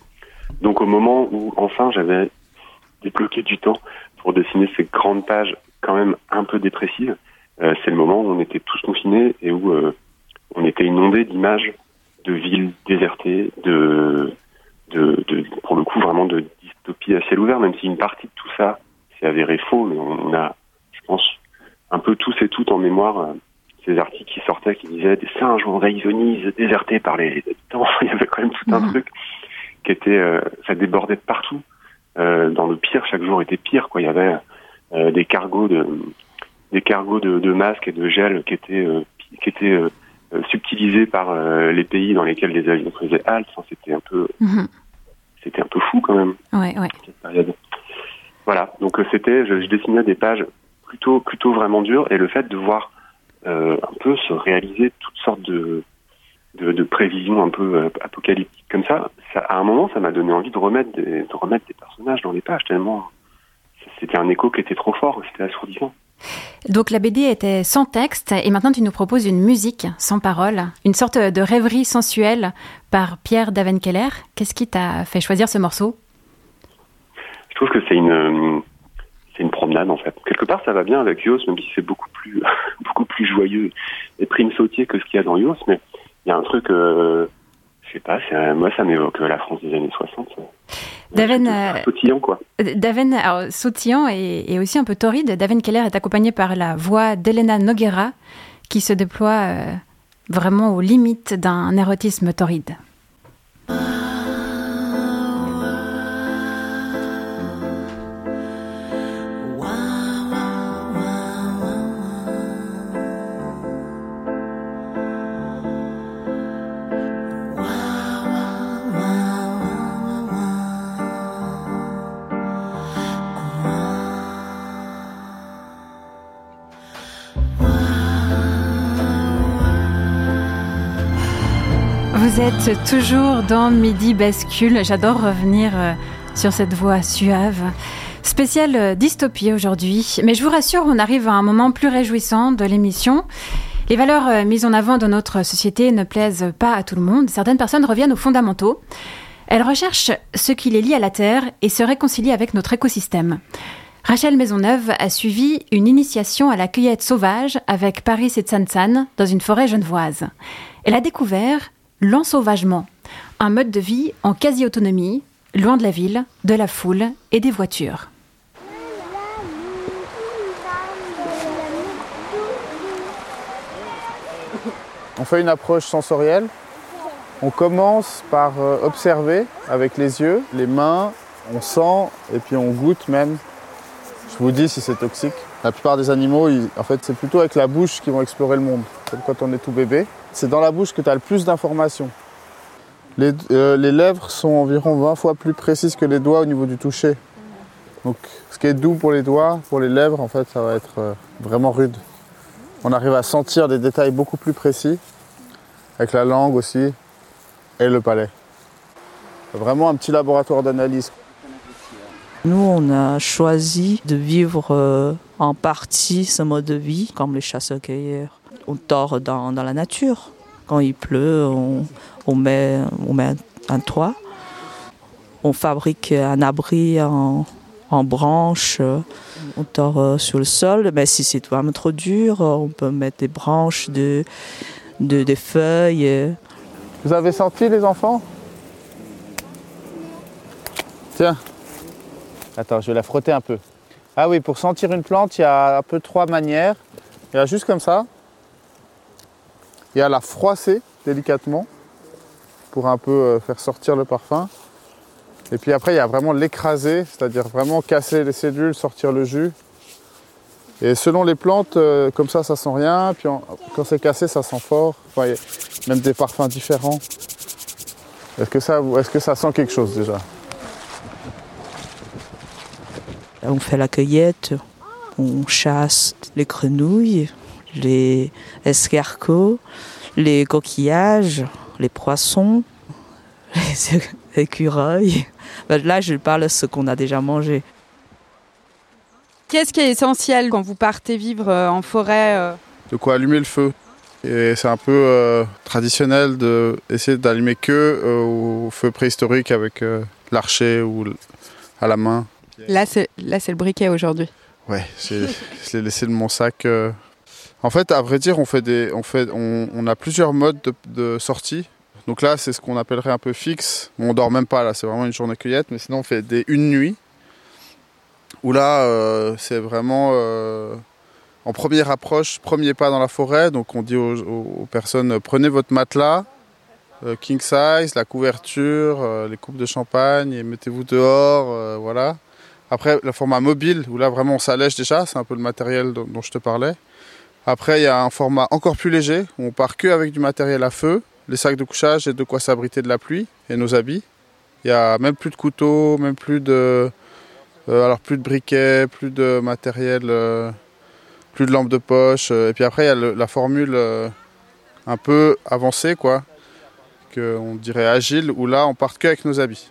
Donc au moment où enfin j'avais débloqué du temps pour dessiner ces grandes pages quand même un peu dépressives, euh, c'est le moment où on était tous confinés et où euh, on était inondé d'images de villes désertées, de, de, de, pour le coup vraiment de dystopie à ciel ouvert, même si une partie de tout ça s'est avéré faux, mais on, on a, je pense, un peu tous et toutes en mémoire euh, ces articles qui sortaient qui disaient des singes envahissent Venise, désertés par les habitants. Il y avait quand même tout un
Mhm.
truc qui était, ça débordait de partout. Euh, dans le pire, chaque jour était pire. Quoi. Il y avait euh, des cargos de, des cargos de, de masques et de gel qui étaient, euh, qui étaient subtilisés par les pays dans lesquels les avions faisaient halte. Enfin, c'était un peu,
Mhm.
c'était un peu fou quand même
Ouais, ouais.
cette période. Voilà, donc c'était, je, je dessinais des pages plutôt, plutôt vraiment dures, et le fait de voir euh, un peu se réaliser toutes sortes de, de, de prévisions un peu apocalyptiques comme ça, ça, à un moment, ça m'a donné envie de remettre des, de remettre des personnages dans les pages tellement c'était un écho qui était trop fort, c'était assourdissant.
Donc la BD était sans texte et maintenant tu nous proposes une musique sans parole, une sorte de rêverie sensuelle par Pierre Davenkeller. Qu'est-ce qui t'a fait choisir ce morceau?
Je trouve que c'est une, c'est une promenade en fait. Quelque part, ça va bien avec Yos, même si c'est beaucoup plus, beaucoup plus joyeux et prime sautier que ce qu'il y a dans Yos, mais il y a un truc, euh, sais pas, moi ça m'évoque la France des années 60. ça.
Daven, euh,
sautillant quoi.
Daven, alors, sautillant et, et aussi un peu torride, Daven Keller est accompagné par la voix d'Elena Noguera qui se déploie euh, vraiment aux limites d'un érotisme torride. Êtes toujours dans Midi Bascule. J'adore revenir euh, sur cette voix suave. Spéciale euh, dystopie aujourd'hui. Mais je vous rassure, on arrive à un moment plus réjouissant de l'émission. Les valeurs euh, mises en avant dans notre société ne plaisent pas à tout le monde. Certaines personnes reviennent aux fondamentaux. Elles recherchent ce qui les lie à la Terre et se réconcilient avec notre écosystème. Rachel Maisonneuve a suivi une initiation à la cueillette sauvage avec Paris et Tsansan dans une forêt genevoise. Elle a découvert l'ensauvagement, un mode de vie en quasi-autonomie, loin de la ville, de la foule et des voitures.
On fait une approche sensorielle. On commence par euh, observer avec les yeux, les mains, on sent et puis on goûte même. Je vous dis si c'est toxique. La plupart des animaux, en fait, c'est plutôt avec la bouche qu'ils vont explorer le monde, comme quand on est tout bébé. C'est dans la bouche que tu as le plus d'informations. Les, euh, lèvres sont environ 20 fois plus précises que les doigts au niveau du toucher. Donc, ce qui est doux pour les doigts, pour les lèvres, en fait, ça va être euh, vraiment rude. On arrive à sentir des détails beaucoup plus précis, avec la langue aussi, et le palais. Vraiment un petit laboratoire d'analyse.
Nous, on a choisi de vivre euh, en partie ce mode de vie, comme les chasseurs-cueilleurs. On dort dans, la nature. Quand il pleut, on, met, un, toit. On fabrique un abri en, branches. On dort euh, sur le sol. Mais si c'est vraiment trop dur, on peut mettre des branches, de, de, des feuilles.
Vous avez senti les enfants? Tiens. Attends, je vais la frotter un peu. Ah oui, pour sentir une plante, il y a un peu trois manières. Il y a juste comme ça. Il y a la froisser délicatement pour un peu euh, faire sortir le parfum. Et puis après, il y a vraiment l'écraser, c'est-à-dire vraiment casser les cellules, sortir le jus. Et selon les plantes, euh, comme ça, ça sent rien. Puis quand c'est cassé, ça sent fort. Enfin, même des parfums différents. Est-ce que, est-ce que ça sent quelque chose déjà?
On fait la cueillette, on chasse les grenouilles, les escargots, les coquillages, les poissons, les écureuils. Ben Là, je parle de ce qu'on a déjà mangé.
Qu'est-ce qui est essentiel quand vous partez vivre euh, en forêt euh?
De quoi allumer le feu. Et c'est un peu euh, traditionnel d'essayer d'allumer que euh, au feu préhistorique avec euh, l'archer ou à la main.
Là, c'est là, c'est le briquet aujourd'hui.
Ouais, je l'ai laissé dans mon sac. En fait, à vrai dire, on, fait des, on, fait, on, a plusieurs modes de, sortie. Donc là, c'est ce qu'on appellerait un peu fixe. On dort même pas là, c'est vraiment une journée cueillette, mais sinon on fait des une nuit. Où là, euh, c'est vraiment euh, en première approche, premier pas dans la forêt. Donc on dit aux, personnes euh, prenez votre matelas, king size, la couverture, les coupes de champagne et mettez-vous dehors, voilà. Après, le format mobile, où là vraiment on s'allège déjà, c'est un peu le matériel dont, dont je te parlais. Après, il y a un format encore plus léger, où on part que avec du matériel à feu, les sacs de couchage et de quoi s'abriter de la pluie, et nos habits. Il y a même plus de couteaux, même plus de, euh, alors plus de briquets, plus de matériel, euh, plus de lampes de poche. euh, et puis après, il y a la formule un peu avancée, quoi, qu'on dirait agile, où là, on part que avec nos habits.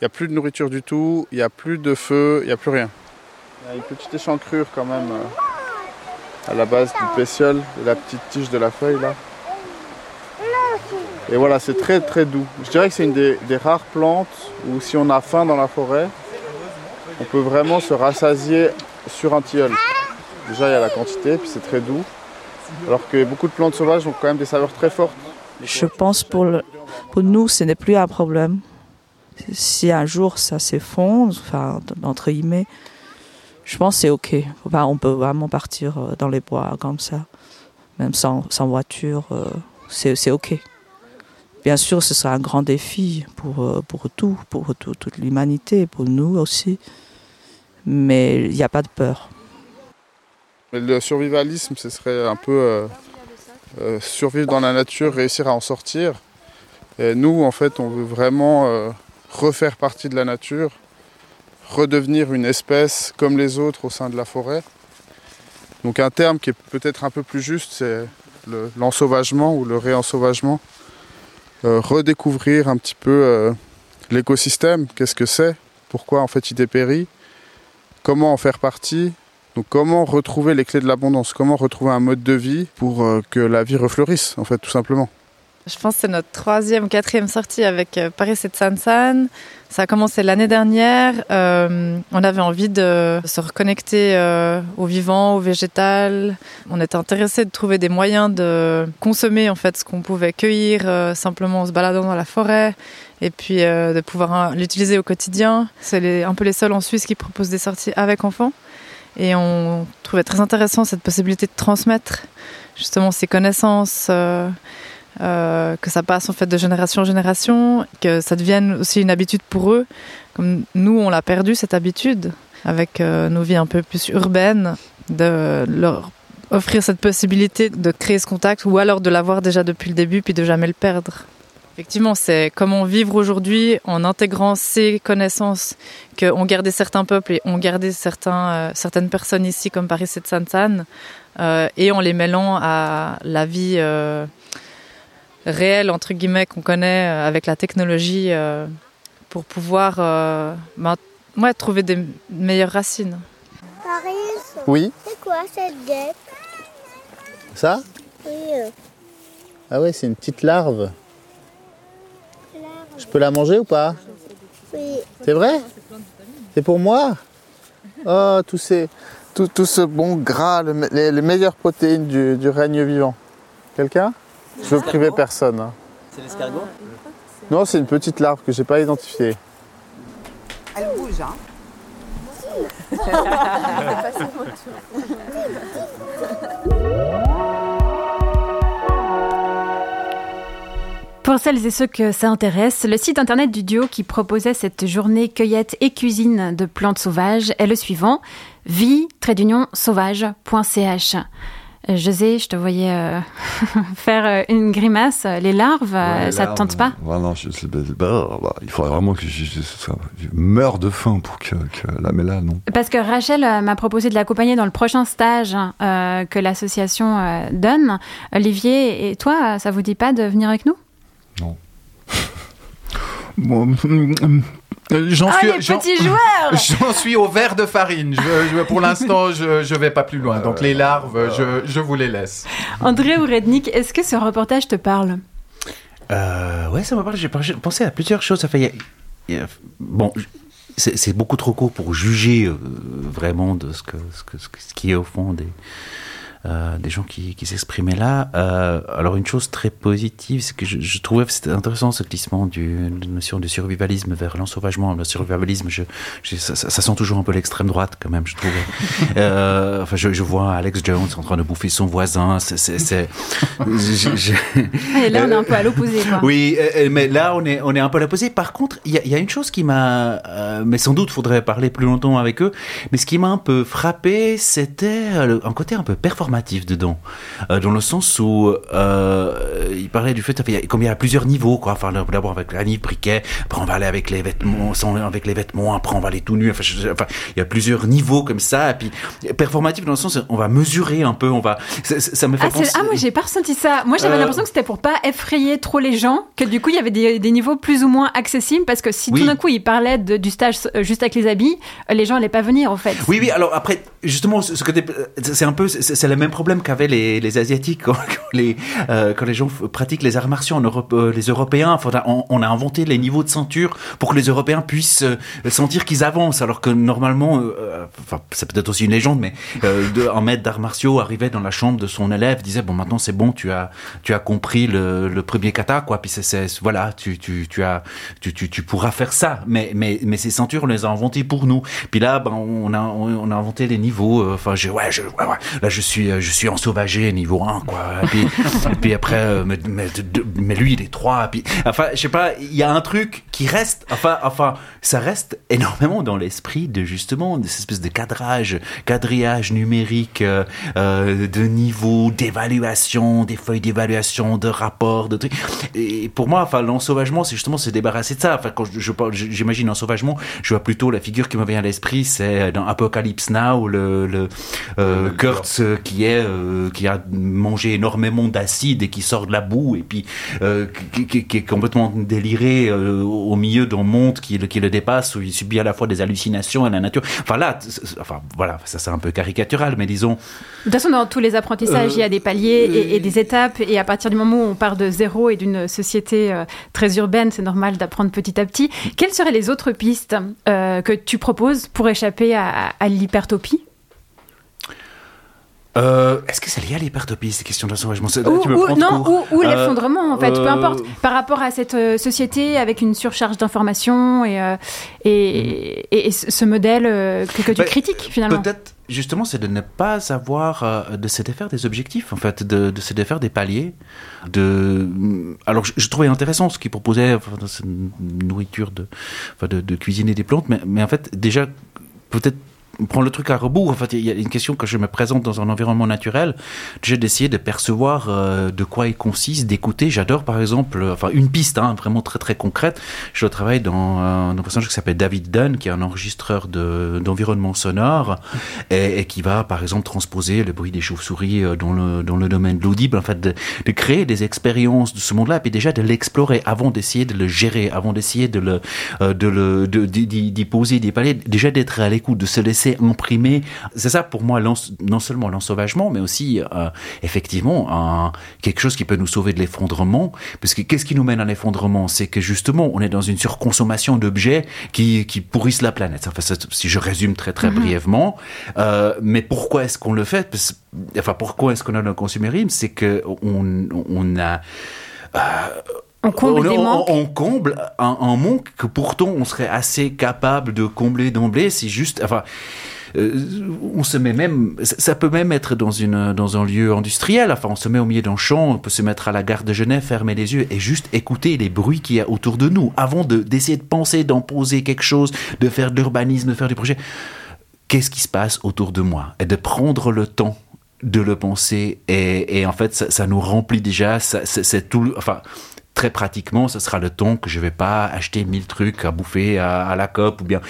Il n'y a plus de nourriture du tout, il n'y a plus de feu, il n'y a plus rien. Il y a une petite échancrure quand même à la base du pétiole la petite tige de la feuille là. Et voilà, c'est très très doux. Je dirais que c'est une des, rares plantes où si on a faim dans la forêt, on peut vraiment se rassasier sur un tilleul. Déjà il y a la quantité, puis c'est très doux. Alors que beaucoup de plantes sauvages ont quand même des saveurs très fortes.
Je pense pour, pour nous, ce n'est plus un problème. Si un jour ça s'effondre, enfin, entre guillemets, je pense que c'est OK. On peut vraiment partir euh, dans les bois comme ça, même sans, sans voiture, euh, c'est OK. Bien sûr, ce sera un grand défi pour, euh, pour tout, pour tout- toute l'humanité, pour nous aussi. Mais il n'y a pas de peur.
Le survivalisme, ce serait un peu survivre dans la nature, réussir à en sortir. Et nous, en fait, on veut vraiment refaire partie de la nature, redevenir une espèce comme les autres au sein de la forêt. Donc un terme qui est peut-être un peu plus juste, c'est le- l'ensauvagement ou le réensauvagement. Euh, redécouvrir un petit peu euh, l'écosystème, qu'est-ce que c'est, pourquoi en fait il dépérit, comment en faire partie, donc comment retrouver les clés de l'abondance Comment retrouver un mode de vie pour euh, que la vie refleurisse, en fait, tout simplement
Je pense que c'est notre troisième ou quatrième sortie avec euh, Paris et Sansan. Ça a commencé l'année dernière. Euh, on avait envie de se reconnecter euh, au vivant, au végétal. On était intéressé de trouver des moyens de consommer en fait ce qu'on pouvait cueillir euh, simplement en se baladant dans la forêt et puis de pouvoir euh, l'utiliser au quotidien. C'est un peu les seuls en Suisse qui proposent des sorties avec enfants. Et on trouvait très intéressant cette possibilité de transmettre justement ces connaissances. Euh, que ça passe en fait de génération en génération, que ça devienne aussi une habitude pour eux. Comme nous, on l'a perdu cette habitude avec euh, nos vies un peu plus urbaines, de leur offrir cette possibilité de créer ce contact ou alors de l'avoir déjà depuis le début puis de jamais le perdre. Effectivement, c'est comment vivre aujourd'hui en intégrant ces connaissances qu'ont gardé certains peuples et ont gardé euh, certaines personnes ici, comme Paris et Sansan, euh, et en les mêlant à la vie réelle, entre guillemets, qu'on connaît euh, avec la technologie, euh, pour pouvoir euh, ben, ouais, trouver des meilleures racines.
Paris,
Oui,
c'est quoi cette guêpe?
Ça?
Oui,
Ah ouais, c'est une petite larve.
larve.
Je peux la manger ou pas?
Oui.
C'est vrai? C'est pour moi? Oh, tout, ces, tout, tout ce bon gras, le me- les, les meilleures protéines du, du règne vivant. Quelqu'un? Je veux priver personne. hein.
C'est l'escargot
Non, c'est une petite larve que j'ai pas identifiée.
Elle bouge, hein
Pour celles et ceux que ça intéresse, le site internet du duo qui proposait cette journée cueillette et cuisine de plantes sauvages est le suivant vie-sauvage.ch. Euh, José, je te voyais euh, faire euh, une grimace. Les larves, ça
là,
te tente pas?
ouais, non, je, bah, il faudrait vraiment que je, je- ça- je meurs de faim pour que, que mais là, non.
Parce que Rachel m'a proposé de l'accompagner dans le prochain stage euh, que l'association euh, donne. Olivier et toi, ça vous dit pas de venir avec nous?
Bon, euh, J'en
Ah,
suis,
les
j'en-
petits joueurs
J'en suis au verre de farine. Je, je- pour l'instant, je, je vais pas plus loin. Donc les larves, je, je vous les laisse.
André ou Rednick, est-ce que ce reportage te parle?
Euh, ouais, ça m'a parlé. J'ai pensé à plusieurs choses. Ça fait, il y a- il y a- bon, c'est c'est beaucoup trop court pour juger euh, vraiment de ce que, ce que ce que- ce qui est au fond des euh, des gens qui, qui s'exprimaient là. Euh, alors une chose très positive, c'est que je, je trouvais que c'était intéressant ce glissement du de notion de survivalisme vers l'ensauvagement. Le survivalisme, je, je- ça, ça- ça sent toujours un peu l'extrême droite quand même, je trouve. Euh, enfin, je, je vois Alex Jones en train de bouffer son voisin. C'est, c'est, c'est- je- je-
Et là, on est un peu à l'opposé. quoi.
oui, euh, euh, mais là, on est, on est un peu à l'opposé. Par contre, il y, a- il y a une chose qui m'a... euh, mais sans doute, faudrait parler plus longtemps avec eux. Mais ce qui m'a un peu frappé, c'était un côté un peu performatif dedans. Euh, dans le sens où euh, il parlait du fait qu'il y a- comme il y a plusieurs niveaux. Quoi. Enfin, d'abord avec la nive briquet, après on va aller avec les vêtements, sans, avec les vêtements, après on va aller tout nu. Enfin, je- enfin, il y a plusieurs niveaux comme ça. Et puis, performatif dans le sens, on va mesurer un peu, on va... Ça, me fait
Ah,
penser...
ah, moi j'ai pas ressenti ça. Moi j'avais
Euh,
l'impression que c'était pour pas effrayer trop les gens, que du coup il y avait des, des niveaux plus ou moins accessibles, parce que si
Oui.
tout d'un coup ils parlaient de- du stage juste avec les habits, les gens allaient pas venir en fait.
Oui, oui, alors après, justement, ce côté, c'est un peu, c'est le même problème qu'avaient les, les Asiatiques quand, les, euh, quand les gens pratiquent les arts martiaux en Europe, euh, les Européens. Enfin, on, a inventé les niveaux de ceinture pour que les Européens puissent euh, sentir qu'ils avancent, alors que normalement, euh, enfin, c'est peut-être aussi une légende, mais euh, un maître d'arts martiaux arrivait dans la chambre de son élève, disait bon, maintenant c'est bon, tu as, tu as compris le, le premier kata, quoi. Puis c'est, voilà, tu, tu, tu as, tu, tu, tu pourras faire ça. Mais, mais, mais ces ceintures, on les a inventées pour nous. Puis là, ben, on a, on a inventé les niveaux. euh, Enfin, j'ai, ouais, je, ouais, ouais, là, je suis, euh, je suis ensauvagé niveau 1, quoi. Et puis, et puis après, euh, mais, mais, de- mais lui, il est 3. Puis, enfin, je sais pas, il y a un truc qui reste, enfin, enfin, ça reste énormément dans l'esprit de justement, de cette espèce de cadrage, quadrillage numérique, euh, de niveau, d'évaluation, des feuilles d'évaluation, de rapports, de trucs. Et pour moi, enfin, l'ensauvagement, c'est justement se débarrasser de ça. Enfin, quand je, parle, j'imagine l'ensauvagement, je vois plutôt la figure qui me vient à l'esprit, c'est dans Apocalypse Now, le, le euh, Kurtz euh, qui est, euh, qui a mangé énormément d'acide et qui sort de la boue et puis euh, qui, qui- qui est complètement déliré euh, au milieu d'un monde qui, le- qui le dépasse où il subit à la fois des hallucinations et la nature. Enfin là, enfin voilà, ça c'est un peu caricatural, mais disons.
De toute façon, dans tous les apprentissages, il y a des paliers et, et des étapes. Et à partir du moment où on part de zéro et d'une société très urbaine, c'est normal d'apprendre petit à petit. Quelles seraient les autres pistes que tu proposes pour échapper à, à l'hypertopie?
Euh, Est-ce que c'est lié à l'hypertopie, ces questions
Ou, ou-
de
non, ou, ou
Euh,
l'effondrement, en fait, peu
euh,
importe. Par rapport à cette euh, société avec une surcharge d'informations et, euh, et, et- et ce modèle euh, que, que tu
Bah,
critiques, finalement.
Peut-être, justement, c'est de ne pas avoir, euh, de se défaire des objectifs, en fait, de, de se défaire des paliers. De... Alors, je, je trouvais intéressant ce qu'il proposait, enfin, nourriture, de, enfin, de, de cuisiner des plantes, mais, mais en fait, déjà, peut-être prendre le truc à rebours. En fait, il y a une question que je me présente dans un environnement naturel. J'ai d'essayer de percevoir euh, de quoi il consiste, d'écouter. J'adore, par exemple, euh, enfin, une piste, hein, vraiment très très concrète. Je travaille dans euh, un personnage qui s'appelle David Dunn, qui est un enregistreur de- d'environnement sonore et, qui va, par exemple, transposer le bruit des chauves-souris dans le, dans le domaine de l'audible. En fait, de, de créer des expériences de ce monde-là, et puis déjà de l'explorer avant d'essayer de le gérer, avant d'essayer de le, de le, d'y d'y- d'y poser des paliers, déjà d'être à l'écoute, de se laisser imprimer. C'est ça pour moi, non seulement l'ensauvagement, mais aussi euh, effectivement un, quelque chose qui peut nous sauver de l'effondrement. Parce que qu'est-ce qui nous mène à l'effondrement? C'est que justement, on est dans une surconsommation d'objets qui, qui pourrissent la planète. Enfin, ça, si je résume très très
Mhm.
brièvement. Euh, mais pourquoi est-ce qu'on le fait? Parce- Enfin, pourquoi est-ce qu'on a le consumérisme C'est que on, on a
on comble des
on, comble un, un manque que pourtant on serait assez capable de combler d'emblée. C'est juste, enfin, euh, on se met même, ça, peut même être dans une dans un lieu industriel. Enfin, on se met au milieu d'un champ, on peut se mettre à la gare de Genève, fermer les yeux et juste écouter les bruits qu'il y a autour de nous avant de d'essayer de penser, d'en poser quelque chose, de faire de l'urbanisme, de faire du projet. Qu'est-ce qui se passe autour de moi? Et de prendre le temps de le penser et, et en fait ça, ça nous remplit déjà c'est tout enfin très pratiquement ce sera le temps que je vais pas acheter mille trucs à bouffer à, à la COP ou bien.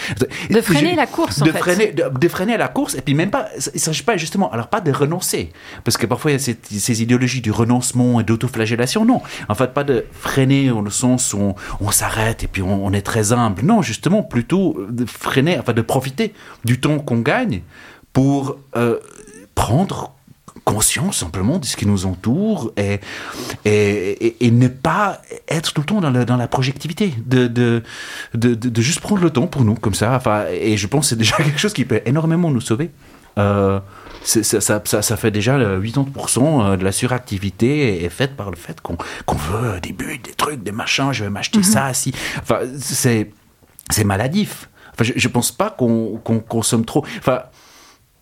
De freiner
Je-
la course, en
de
fait.
freiner de, de freiner la course et puis même pas il s'agit pas justement alors pas de renoncer parce que parfois il y a cette- ces idéologies du renoncement et d'autoflagellation non. En fait pas de freiner dans le sens où on, on s'arrête et puis on, on est très humble. Non justement plutôt de freiner enfin de profiter du temps qu'on gagne pour euh, prendre conscience simplement de ce qui nous entoure et, et, et- et ne pas être tout le temps dans la, dans la projectivité, de, de, de, de- de juste prendre le temps pour nous, comme ça. Enfin, et je pense que c'est déjà quelque chose qui peut énormément nous sauver. Euh, ça, ça, ça, ça fait déjà le 80% de la suractivité est faite par le fait qu'on qu'on veut des buts, des trucs, des machins, je vais m'acheter
Mhm.
ça, si. Enfin, c'est c'est maladif. Enfin, je, je pense pas qu'on qu'on consomme trop. Enfin,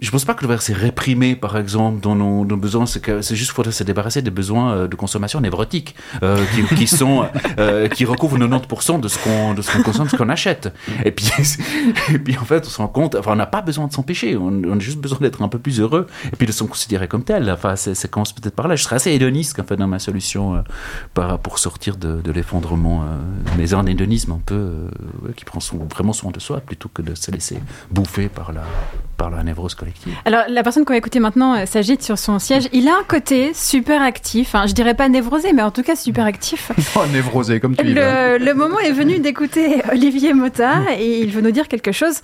je pense pas que le verre c'est réprimé, par exemple, dans nos, nos besoins. C'est que c'est juste faudrait se débarrasser des besoins euh, de consommation névrotiques euh, qui, sont euh, qui recouvrent 90% de ce qu'on de ce qu'on consomme, ce qu'on achète. Et puis et puis en fait, on se rend compte. Enfin, on n'a pas besoin de s'empêcher. On, on a juste besoin d'être un peu plus heureux et puis de se considérer comme tel. Enfin, ça commence peut-être par là. Je serais assez hédoniste en fait dans ma solution pour sortir de, de l'effondrement, mais un hédonisme un peu qui prend vraiment soin de soi plutôt que de se laisser bouffer par la par la névrose collective.
Alors, la personne qu'on va écouter maintenant euh, s'agite sur son siège. Il a un côté super actif. Hein, je dirais pas névrosé, mais en tout cas super actif.
Oh, névrosé, comme tu vas.
Le, le moment est venu d'écouter Olivier Mota et il veut nous dire quelque chose.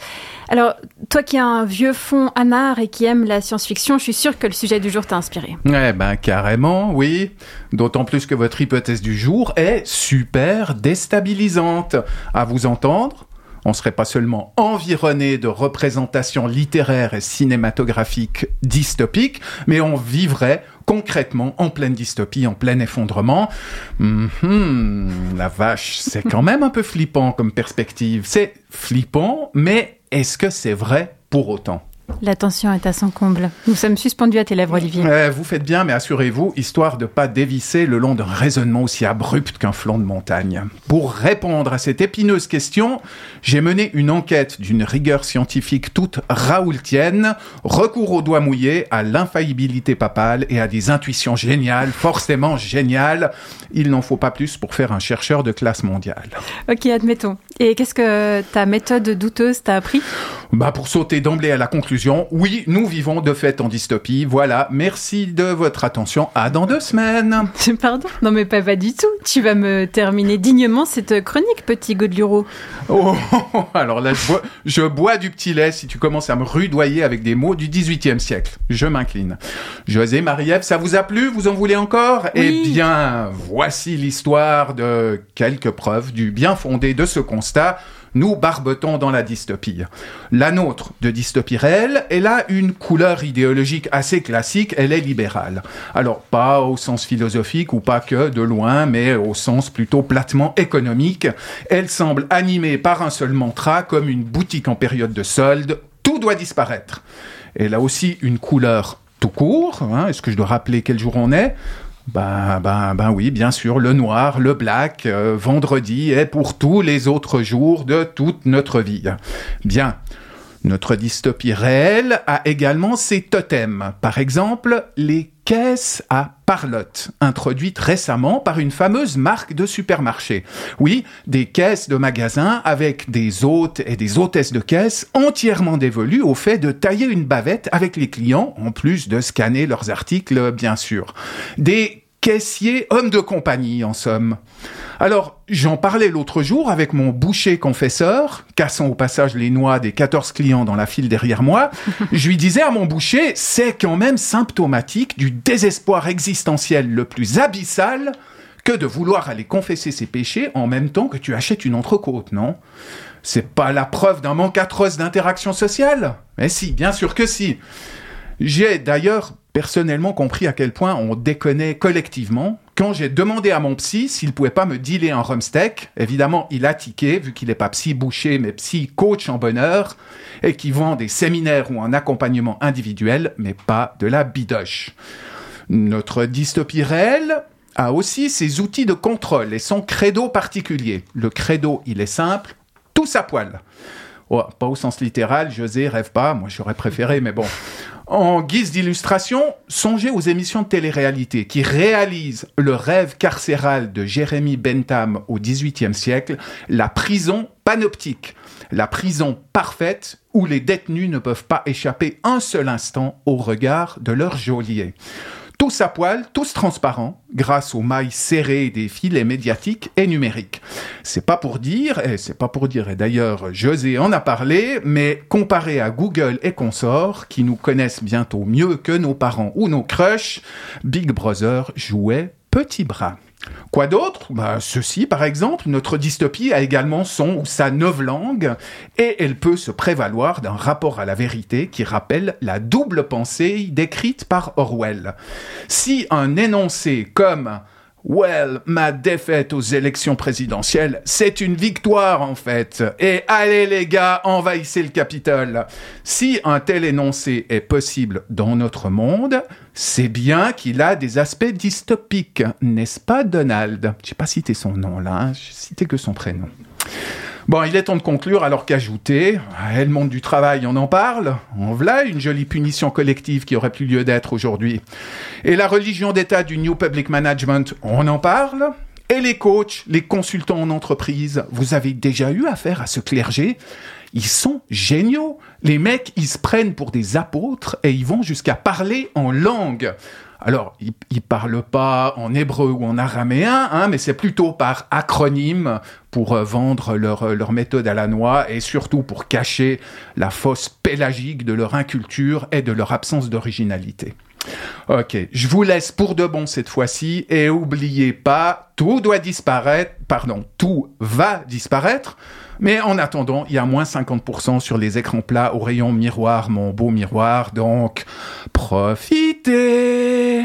Alors, toi qui as un vieux fond anard et qui aime la science-fiction, je suis sûre que le sujet du jour t'a inspiré.
Eh ben carrément, oui. D'autant plus que votre hypothèse du jour est super déstabilisante. À vous entendre, on serait pas seulement environné de représentations littéraires et cinématographiques dystopiques, mais on vivrait concrètement en pleine dystopie, en plein effondrement. Mhm, la vache, c'est quand même un peu flippant comme perspective. C'est flippant, mais est-ce que c'est vrai pour autant?
La tension est à son comble. Nous sommes suspendus à tes lèvres, Olivier.
Euh, vous faites bien, mais assurez-vous, histoire de pas dévisser le long d'un raisonnement aussi abrupt qu'un flanc de montagne. Pour répondre à cette épineuse question, j'ai mené une enquête d'une rigueur scientifique toute raoultienne, recours aux doigts mouillés, à l'infaillibilité papale et à des intuitions géniales, forcément géniales. Il n'en faut pas plus pour faire un chercheur de classe mondiale.
Ok, admettons. Et qu'est-ce que ta méthode douteuse t'a appris
Bah pour sauter d'emblée à la conclusion, oui, nous vivons de fait en dystopie. Voilà, merci de votre attention. À dans deux semaines.
Pardon? Non mais pas, pas du tout. Tu vas me terminer dignement cette chronique, petit Godeluro.
Oh, alors là, je bois, je bois du petit lait si tu commences à me rudoyer avec des mots du 18e siècle. Je m'incline. José, Marie-Ève, ça vous a plu? Vous en voulez encore?
Oui.
Eh bien, voici l'histoire de quelques preuves du bien fondé de ce nous barbetons dans la dystopie. La nôtre de dystopie réelle, elle a une couleur idéologique assez classique, elle est libérale. Alors pas au sens philosophique ou pas que de loin, mais au sens plutôt platement économique. Elle semble animée par un seul mantra comme une boutique en période de solde, tout doit disparaître. Elle a aussi une couleur tout court. Hein. Est-ce que je dois rappeler quel jour on est? Ben, ben, ben oui, bien sûr, le noir, le black, euh, vendredi est pour tous les autres jours de toute notre vie. Bien. Notre dystopie réelle a également ses totems. Par exemple, les caisses à parlotte, introduites récemment par une fameuse marque de supermarché. Oui, des caisses de magasins avec des hôtes et des hôtesses de caisse entièrement dévolues au fait de tailler une bavette avec les clients, en plus de scanner leurs articles, bien sûr. Des caissiers hommes de compagnie, en somme. Alors, j'en parlais l'autre jour avec mon boucher confesseur, cassant au passage les noix des 14 clients dans la file derrière moi. je lui disais à mon boucher, c'est quand même symptomatique du désespoir existentiel le plus abyssal que de vouloir aller confesser ses péchés en même temps que tu achètes une entrecôte, non? C'est pas la preuve d'un manque atroce d'interaction sociale? Mais si, bien sûr que si. J'ai d'ailleurs personnellement compris à quel point on déconnait collectivement. Quand j'ai demandé à mon psy s'il pouvait pas me dealer un rumsteak, évidemment, il a tiqué, vu qu'il n'est pas psy boucher, mais psy coach en bonheur, et qui vend des séminaires ou un accompagnement individuel, mais pas de la bidoche. Notre dystopie réelle a aussi ses outils de contrôle et son credo particulier. Le credo, il est simple, tous à poil. Oh, pas au sens littéral, José rêve pas, moi j'aurais préféré, mais bon. En guise d'illustration, songez aux émissions de télé-réalité qui réalisent le rêve carcéral de Jérémy Bentham au XVIIIe siècle, la prison panoptique, la prison parfaite où les détenus ne peuvent pas échapper un seul instant au regard de leur geôlier tous à poil, tous transparents, grâce aux mailles serrées des filets médiatiques et numériques. C'est pas pour dire, et c'est pas pour dire, et d'ailleurs José en a parlé, mais comparé à Google et consorts, qui nous connaissent bientôt mieux que nos parents ou nos crushs, Big Brother jouait petit bras. Quoi d'autre? Bah, Ceci, par exemple, notre dystopie a également son ou sa langue et elle peut se prévaloir d'un rapport à la vérité qui rappelle la double pensée décrite par Orwell. Si un énoncé comme Well, ma défaite aux élections présidentielles, c'est une victoire en fait. Et allez les gars, envahissez le Capitole. Si un tel énoncé est possible dans notre monde, c'est bien qu'il a des aspects dystopiques, n'est-ce pas Donald? Je n'ai pas cité son nom là, hein, j'ai cité que son prénom. Bon, il est temps de conclure alors qu'ajouter, le monde du travail, on en parle. En voilà une jolie punition collective qui aurait plus lieu d'être aujourd'hui. Et la religion d'État du New Public Management, on en parle. Et les coachs, les consultants en entreprise, vous avez déjà eu affaire à ce clergé? Ils sont géniaux. Les mecs, ils se prennent pour des apôtres et ils vont jusqu'à parler en langue. Alors, ils, ne parlent pas en hébreu ou en araméen, hein, mais c'est plutôt par acronyme pour euh, vendre leur, leur méthode à la noix et surtout pour cacher la fosse pélagique de leur inculture et de leur absence d'originalité. Ok, je vous laisse pour de bon cette fois-ci et oubliez pas, tout doit disparaître, pardon, tout va disparaître. Mais en attendant, il y a moins 50% sur les écrans plats au rayon miroir, mon beau miroir. Donc, profitez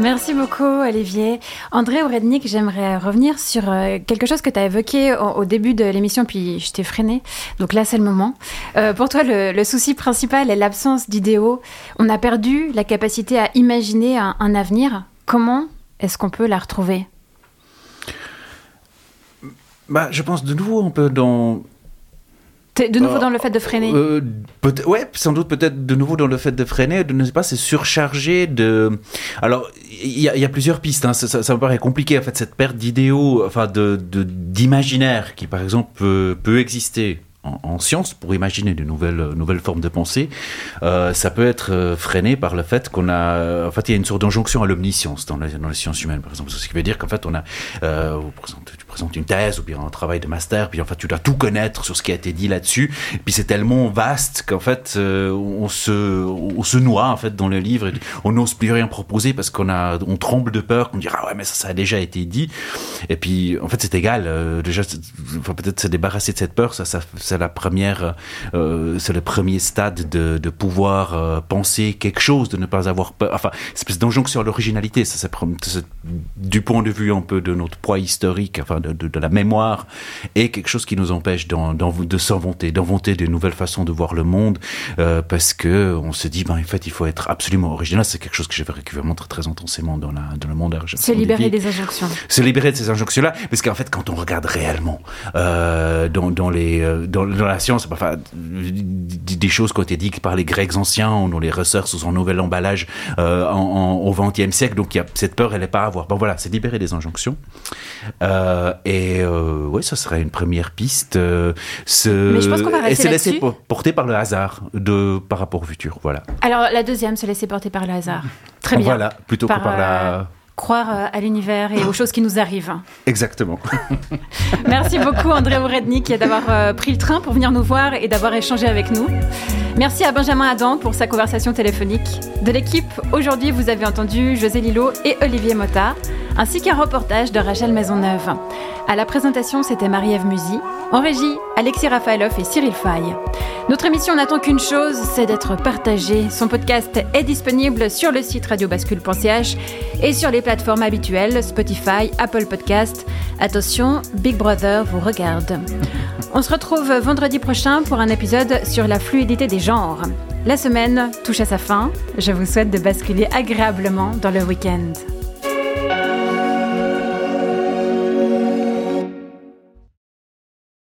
Merci beaucoup, Olivier. André Ourednik, j'aimerais revenir sur euh, quelque chose que tu as évoqué au, début de l'émission, puis je t'ai freiné. Donc là, c'est le moment. Euh, pour toi, le, souci principal est l'absence d'idéaux. On a perdu la capacité à imaginer un avenir. Comment est-ce qu'on peut la retrouver?
Bah, je pense de nouveau un peu dans
de nouveau euh, dans le fait de freiner
euh, Ouais, sans doute peut-être de nouveau dans le fait de freiner, de ne pas se surcharger de. Alors, il y, a plusieurs pistes. Hein. Ça, ça, me paraît compliqué en fait cette perte d'idéaux, enfin de d'imaginaire qui par exemple peut, peut exister en, science pour imaginer de nouvelles, nouvelles formes de pensée, euh, ça peut être euh, freiné par le fait qu'on a, en fait, il y a une sorte d'injonction à l'omniscience dans, dans les sciences humaines, par exemple. Ce qui veut dire qu'en fait, on a, euh, présentes une thèse ou bien un travail de master, puis en fait tu dois tout connaître sur ce qui a été dit là-dessus. Puis c'est tellement vaste qu'en fait euh, on se on se noie en fait dans le livre. Et on n'ose plus rien proposer parce qu'on a on tremble de peur qu'on dira ah ouais mais ça ça a déjà été dit. Et puis en fait c'est égal. euh, déjà enfin, peut-être se débarrasser de cette peur, ça, c'est la première euh, c'est le premier stade de, de pouvoir euh, penser quelque chose, de ne pas avoir peur. Enfin, c'est espèce d'injonction à l'originalité. Ça, c'est du point de vue un peu de notre poids historique, enfin de, de- de la mémoire, et quelque chose qui nous empêche d'en- d'en- de s'inventer, d'inventer de nouvelles façons de voir le monde, euh, parce que on se dit, ben en fait, il faut être absolument original. C'est quelque chose que j'ai vécu vraiment très, très intensément dans, la, dans le monde argentin.
Se libérer des injonctions.
se libérer de ces injonctions-là, parce qu'en fait, quand on regarde réellement euh, dans, dans les euh, dans, dans la science, enfin, d- des choses qui ont été dites par les Grecs anciens, on les ressort sous un nouvel emballage euh, en, en- au XXe siècle. Donc, il y a cette peur, elle n'est pas à avoir. Bon, voilà, c'est libérer des injonctions. Euh, et euh, oui, ça serait une première piste. euh, se,
Mais je pense qu'on va
et
rester
se laisser porter par le hasard de par rapport au futur. Voilà.
Alors, la deuxième, se laisser porter par le hasard. Très bien.
Voilà, plutôt que par la.
Croire euh, à l'univers et aux choses qui nous arrivent.
Exactement.
Merci beaucoup André Ourednik d'avoir euh, pris le train pour venir nous voir et d'avoir échangé avec nous. Merci à Benjamin Adam pour sa conversation téléphonique. De l'équipe, aujourd'hui vous avez entendu José Lillo et Olivier Mota, ainsi qu'un reportage de Rachel Maisonneuve. À la présentation, c'était Marie-Ève Musy. En régie, Alexis Rafaelov et Cyril Faye. Notre émission n'attend qu'une chose, c'est d'être partagée. Son podcast est disponible sur le site radiobascule.ch et sur les plateformes habituelles Spotify, Apple Podcast. Attention, Big Brother vous regarde. On se retrouve vendredi prochain pour un épisode sur la fluidité des genres. La semaine touche à sa fin. Je vous souhaite de basculer agréablement dans le week-end.